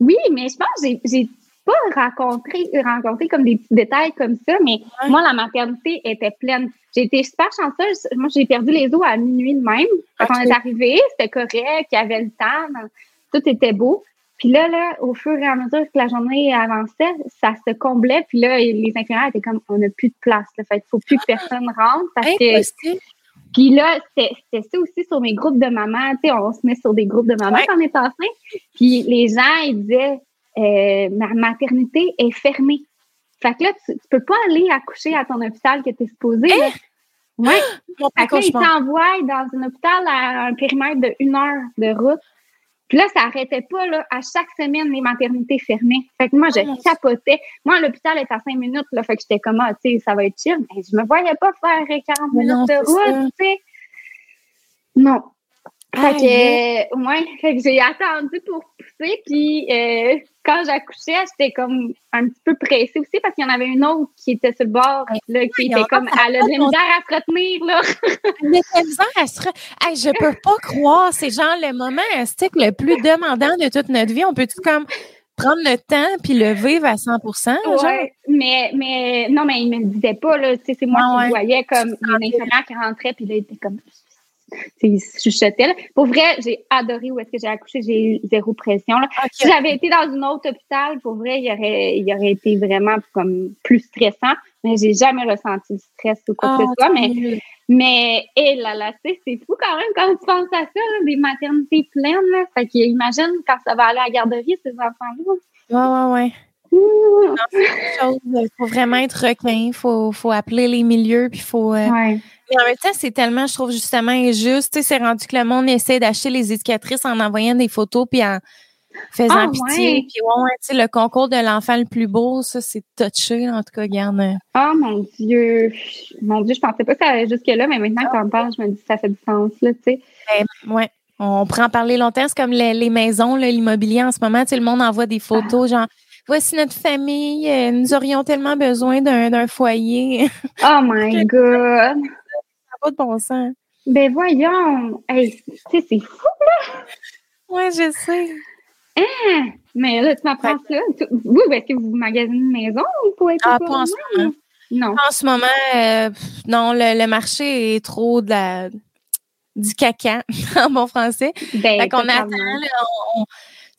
Speaker 2: Oui, mais je pense que j'ai pas rencontré, rencontré comme des petits détails comme ça, mais moi, la maternité était pleine. J'ai été super chanceuse. Moi, j'ai perdu les os à minuit de même. Quand on est arrivé, c'était correct, il y avait le temps, tout était beau. Puis là, là, au fur et à mesure que la journée avançait, ça se comblait. Puis là, les infirmières étaient comme, on n'a plus de place. Là. Fait il faut plus que personne rentre parce que Puis là, c'était ça aussi sur mes groupes de mamans. Tu sais, on se met sur des groupes de mamans quand on est enceinte. Puis les gens, ils disaient, euh, ma maternité est fermée. Fait que là, tu, tu peux pas aller accoucher à ton hôpital que tu es supposé. Là.
Speaker 1: Eh!
Speaker 2: Ouais.
Speaker 1: Mon
Speaker 2: Fait que là, ils t'envoient dans un hôpital à un périmètre de une heure de route. Puis là, ça arrêtait pas, là. À chaque semaine, les maternités fermaient. Fait que moi, je
Speaker 1: Oh
Speaker 2: capotais. Moi, l'hôpital est à cinq minutes, là. Fait que j'étais comme, ah, tu sais, ça va être chill. Mais je me voyais pas faire 40
Speaker 1: Mais
Speaker 2: minutes
Speaker 1: non,
Speaker 2: de route, tu sais. Non. Fait que, euh, ouais, fait que j'ai attendu pour pousser, puis euh, quand j'accouchais, j'étais comme un petit peu pressée aussi parce qu'il y en avait une autre qui était sur le bord, là, qui était
Speaker 1: a
Speaker 2: comme,
Speaker 1: qui
Speaker 2: elle a de la misère à se retenir, là.
Speaker 1: Mais la misère, elle sera... Hey, je peux pas croire, c'est genre le moment stick le plus demandant de toute notre vie. On peut-tu comme prendre le temps puis le vivre à 100 genre?
Speaker 2: Ouais, mais, mais, non, mais il me le disait pas, là, c'est moi
Speaker 1: Ah
Speaker 2: qui
Speaker 1: ouais.
Speaker 2: le voyais comme une infirmière qui rentrait, puis là, il était comme, chuchotait, là. Pour vrai, j'ai adoré où est-ce que j'ai accouché, j'ai eu zéro pression, là. Si j'avais été dans un autre hôpital, pour vrai, il aurait, il aurait été vraiment comme plus stressant, mais j'ai jamais ressenti de stress ou quoi que
Speaker 1: Ah,
Speaker 2: ce soit,
Speaker 1: tant
Speaker 2: mais, mais, hé là là, c'est fou quand même quand tu penses à ça, là, des maternités pleines, là. Fait qu'imagine quand ça va aller à la garderie, ces enfants-là.
Speaker 1: Ouais, ouais, ouais. Il faut vraiment être requin, il faut, faut appeler les milieux, puis faut. euh,
Speaker 2: Ouais.
Speaker 1: Mais en même temps, c'est tellement, je trouve justement injuste. C'est rendu que le monde essaie d'acheter les éducatrices en envoyant des photos puis en faisant
Speaker 2: Ah,
Speaker 1: pitié.
Speaker 2: ouais.
Speaker 1: Puis ouais, le concours de l'enfant le plus beau, ça, c'est touché, en tout cas, garde. euh,
Speaker 2: Oh mon Dieu. Mon Dieu, je pensais pas que ça allait jusque-là, mais maintenant que tu en parles, je me dis que ça fait du sens, là, tu sais.
Speaker 1: Ben, ouais. On pourrait en parler longtemps. C'est comme les, les maisons, l'immobilier en ce moment. Tu sais, le monde envoie des photos, genre, voici notre famille, euh, nous aurions tellement besoin d'un foyer.
Speaker 2: Oh my God.
Speaker 1: ça pas de bon sens.
Speaker 2: Ben voyons. Hey, tu sais, c'est fou.
Speaker 1: Ouais, je sais.
Speaker 2: Mais là, tu m'apprends ça. Vous, ben, est-ce que vous magasinez une maison ou pour être
Speaker 1: Ah, pas en ce moment.
Speaker 2: Non.
Speaker 1: En ce moment, euh, non, le, le marché est trop de la, du caca, en bon français.
Speaker 2: Ben,
Speaker 1: Fait qu'on attend, là, on, on-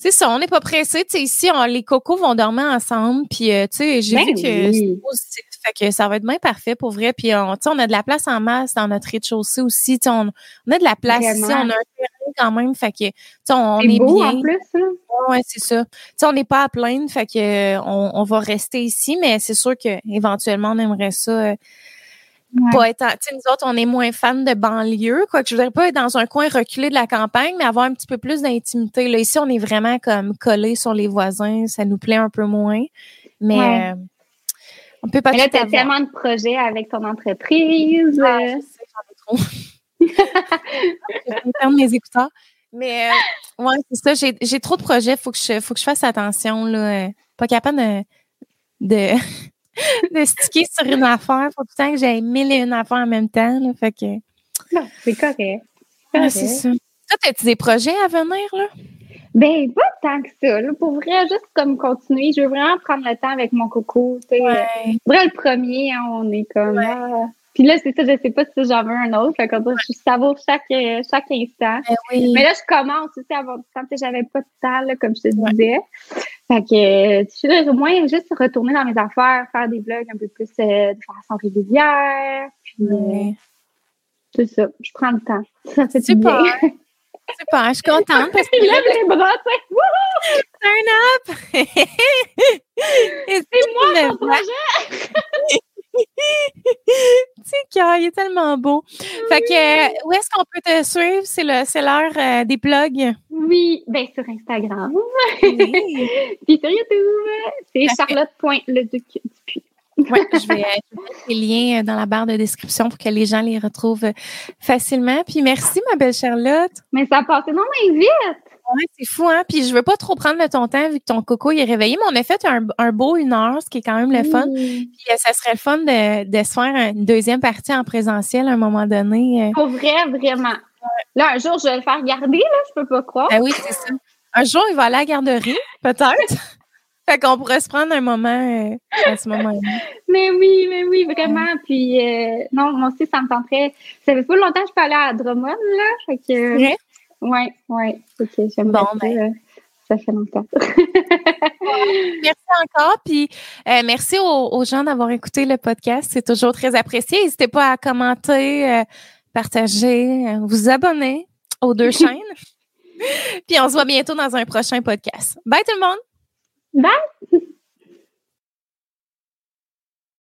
Speaker 1: c'est ça, on n'est pas pressé. Tu sais, ici, on- les cocos vont dormir ensemble. Puis, euh, tu sais, j'ai
Speaker 2: Ben
Speaker 1: vu que
Speaker 2: oui.
Speaker 1: c'est positif. Fait que ça va être bien parfait pour vrai. Puis, on, tu sais, on a de la place en masse dans notre rez-de-chaussée aussi. On, on a de la place ici. On a un terrain quand même. Fait que, on,
Speaker 2: C'est
Speaker 1: est
Speaker 2: beau
Speaker 1: bien.
Speaker 2: en plus, là.
Speaker 1: Ouais, c'est ça. Tu sais, on n'est pas à plaindre. Fait que, euh, on, on va rester ici. Mais c'est sûr que éventuellement on aimerait ça. euh,
Speaker 2: Ouais.
Speaker 1: pas nous autres, on est moins fans de banlieue, quoi. que Je voudrais pas être dans un coin reculé de la campagne, mais avoir un petit peu plus d'intimité. Là, ici, on est vraiment comme collés sur les voisins. Ça nous plaît un peu moins. Mais
Speaker 2: Ouais.
Speaker 1: euh, on peut pas
Speaker 2: Mais là, tu as tellement de projets avec ton entreprise.
Speaker 1: Ah,
Speaker 2: euh,
Speaker 1: je sais, j'en ai trop. je mes écouteurs. Mais euh, ouais, c'est ça. J'ai, j'ai trop de projets. Faut que je, faut que je fasse attention. Là. Euh, Pas capable de, de, de sticker sur une affaire. Faut tout le temps que j'aille mille et une affaires en même temps. Là. Fait que,
Speaker 2: non, c'est correct.
Speaker 1: ouais, c'est ça. Toi, as-tu des projets à venir, là?
Speaker 2: Ben, pas tant que ça. Là. Pour vrai, juste comme continuer. Je veux vraiment prendre le temps avec mon coco. tu sais.
Speaker 1: Ouais.
Speaker 2: Pour vrai, le premier, hein, on est comme. ah. Puis là, c'est ça, je sais pas si j'en veux un autre. Fait que je savoure chaque, euh, chaque instant.
Speaker 1: Ben oui.
Speaker 2: Mais là, je commence aussi à avoir du temps. Tu sais, J'avais pas de temps, là, comme je te disais. Fait que euh, je suis au moins juste retourner dans mes affaires, faire des vlogs un peu plus euh, de façon régulière. Puis, euh, c'est ça. Je prends le temps. Ça fait du
Speaker 1: Super.
Speaker 2: bien.
Speaker 1: Super, je suis contente parce que
Speaker 2: lève les bras, tu sais.
Speaker 1: Turn up! Et
Speaker 2: C'est moi, mon projet!
Speaker 1: Sais qu'il est tellement beau. Fait que, euh, où est-ce qu'on peut te suivre? C'est le, c'est l'heure euh, des plugs.
Speaker 2: Oui, ben sur Instagram.
Speaker 1: Oui.
Speaker 2: Puis sur YouTube, c'est
Speaker 1: Parfait.
Speaker 2: charlotte.leduc Dupuis.
Speaker 1: Ouais, je vais, mettre les liens euh, dans la barre de description pour que les gens les retrouvent facilement. Puis merci, ma belle Charlotte.
Speaker 2: Mais ça a passé non mais vite!
Speaker 1: Ouais, c'est fou, hein? Puis je veux pas trop prendre de ton temps vu que ton coco il est réveillé, mais on a fait un, un beau une heure, ce qui est quand même le fun.
Speaker 2: Oui.
Speaker 1: Puis euh, ça serait le fun de, de se faire une deuxième partie en présentiel à un moment donné. euh.
Speaker 2: Pour vrai, vraiment. Là, un jour, je vais le faire garder, là, je peux pas croire.
Speaker 1: Ben oui, c'est ça. Un jour, il va aller à la garderie, peut-être. fait qu'on pourrait se prendre un moment euh, à ce moment-là.
Speaker 2: Mais oui, mais oui, vraiment. Puis, euh, non, moi aussi, ça me tenterait. Ça fait pas longtemps que je peux aller à Drummond, là. Fait que. Ouais. Fait que j'aimerais
Speaker 1: Bon,
Speaker 2: ça,
Speaker 1: ben.
Speaker 2: euh, ça fait longtemps.
Speaker 1: Merci encore, puis euh, merci aux, aux gens d'avoir écouté le podcast. C'est toujours très apprécié. N'hésitez pas à commenter, euh, partager, vous abonner aux deux chaînes. Puis on se voit bientôt dans un prochain podcast. Bye tout le monde!
Speaker 2: Bye!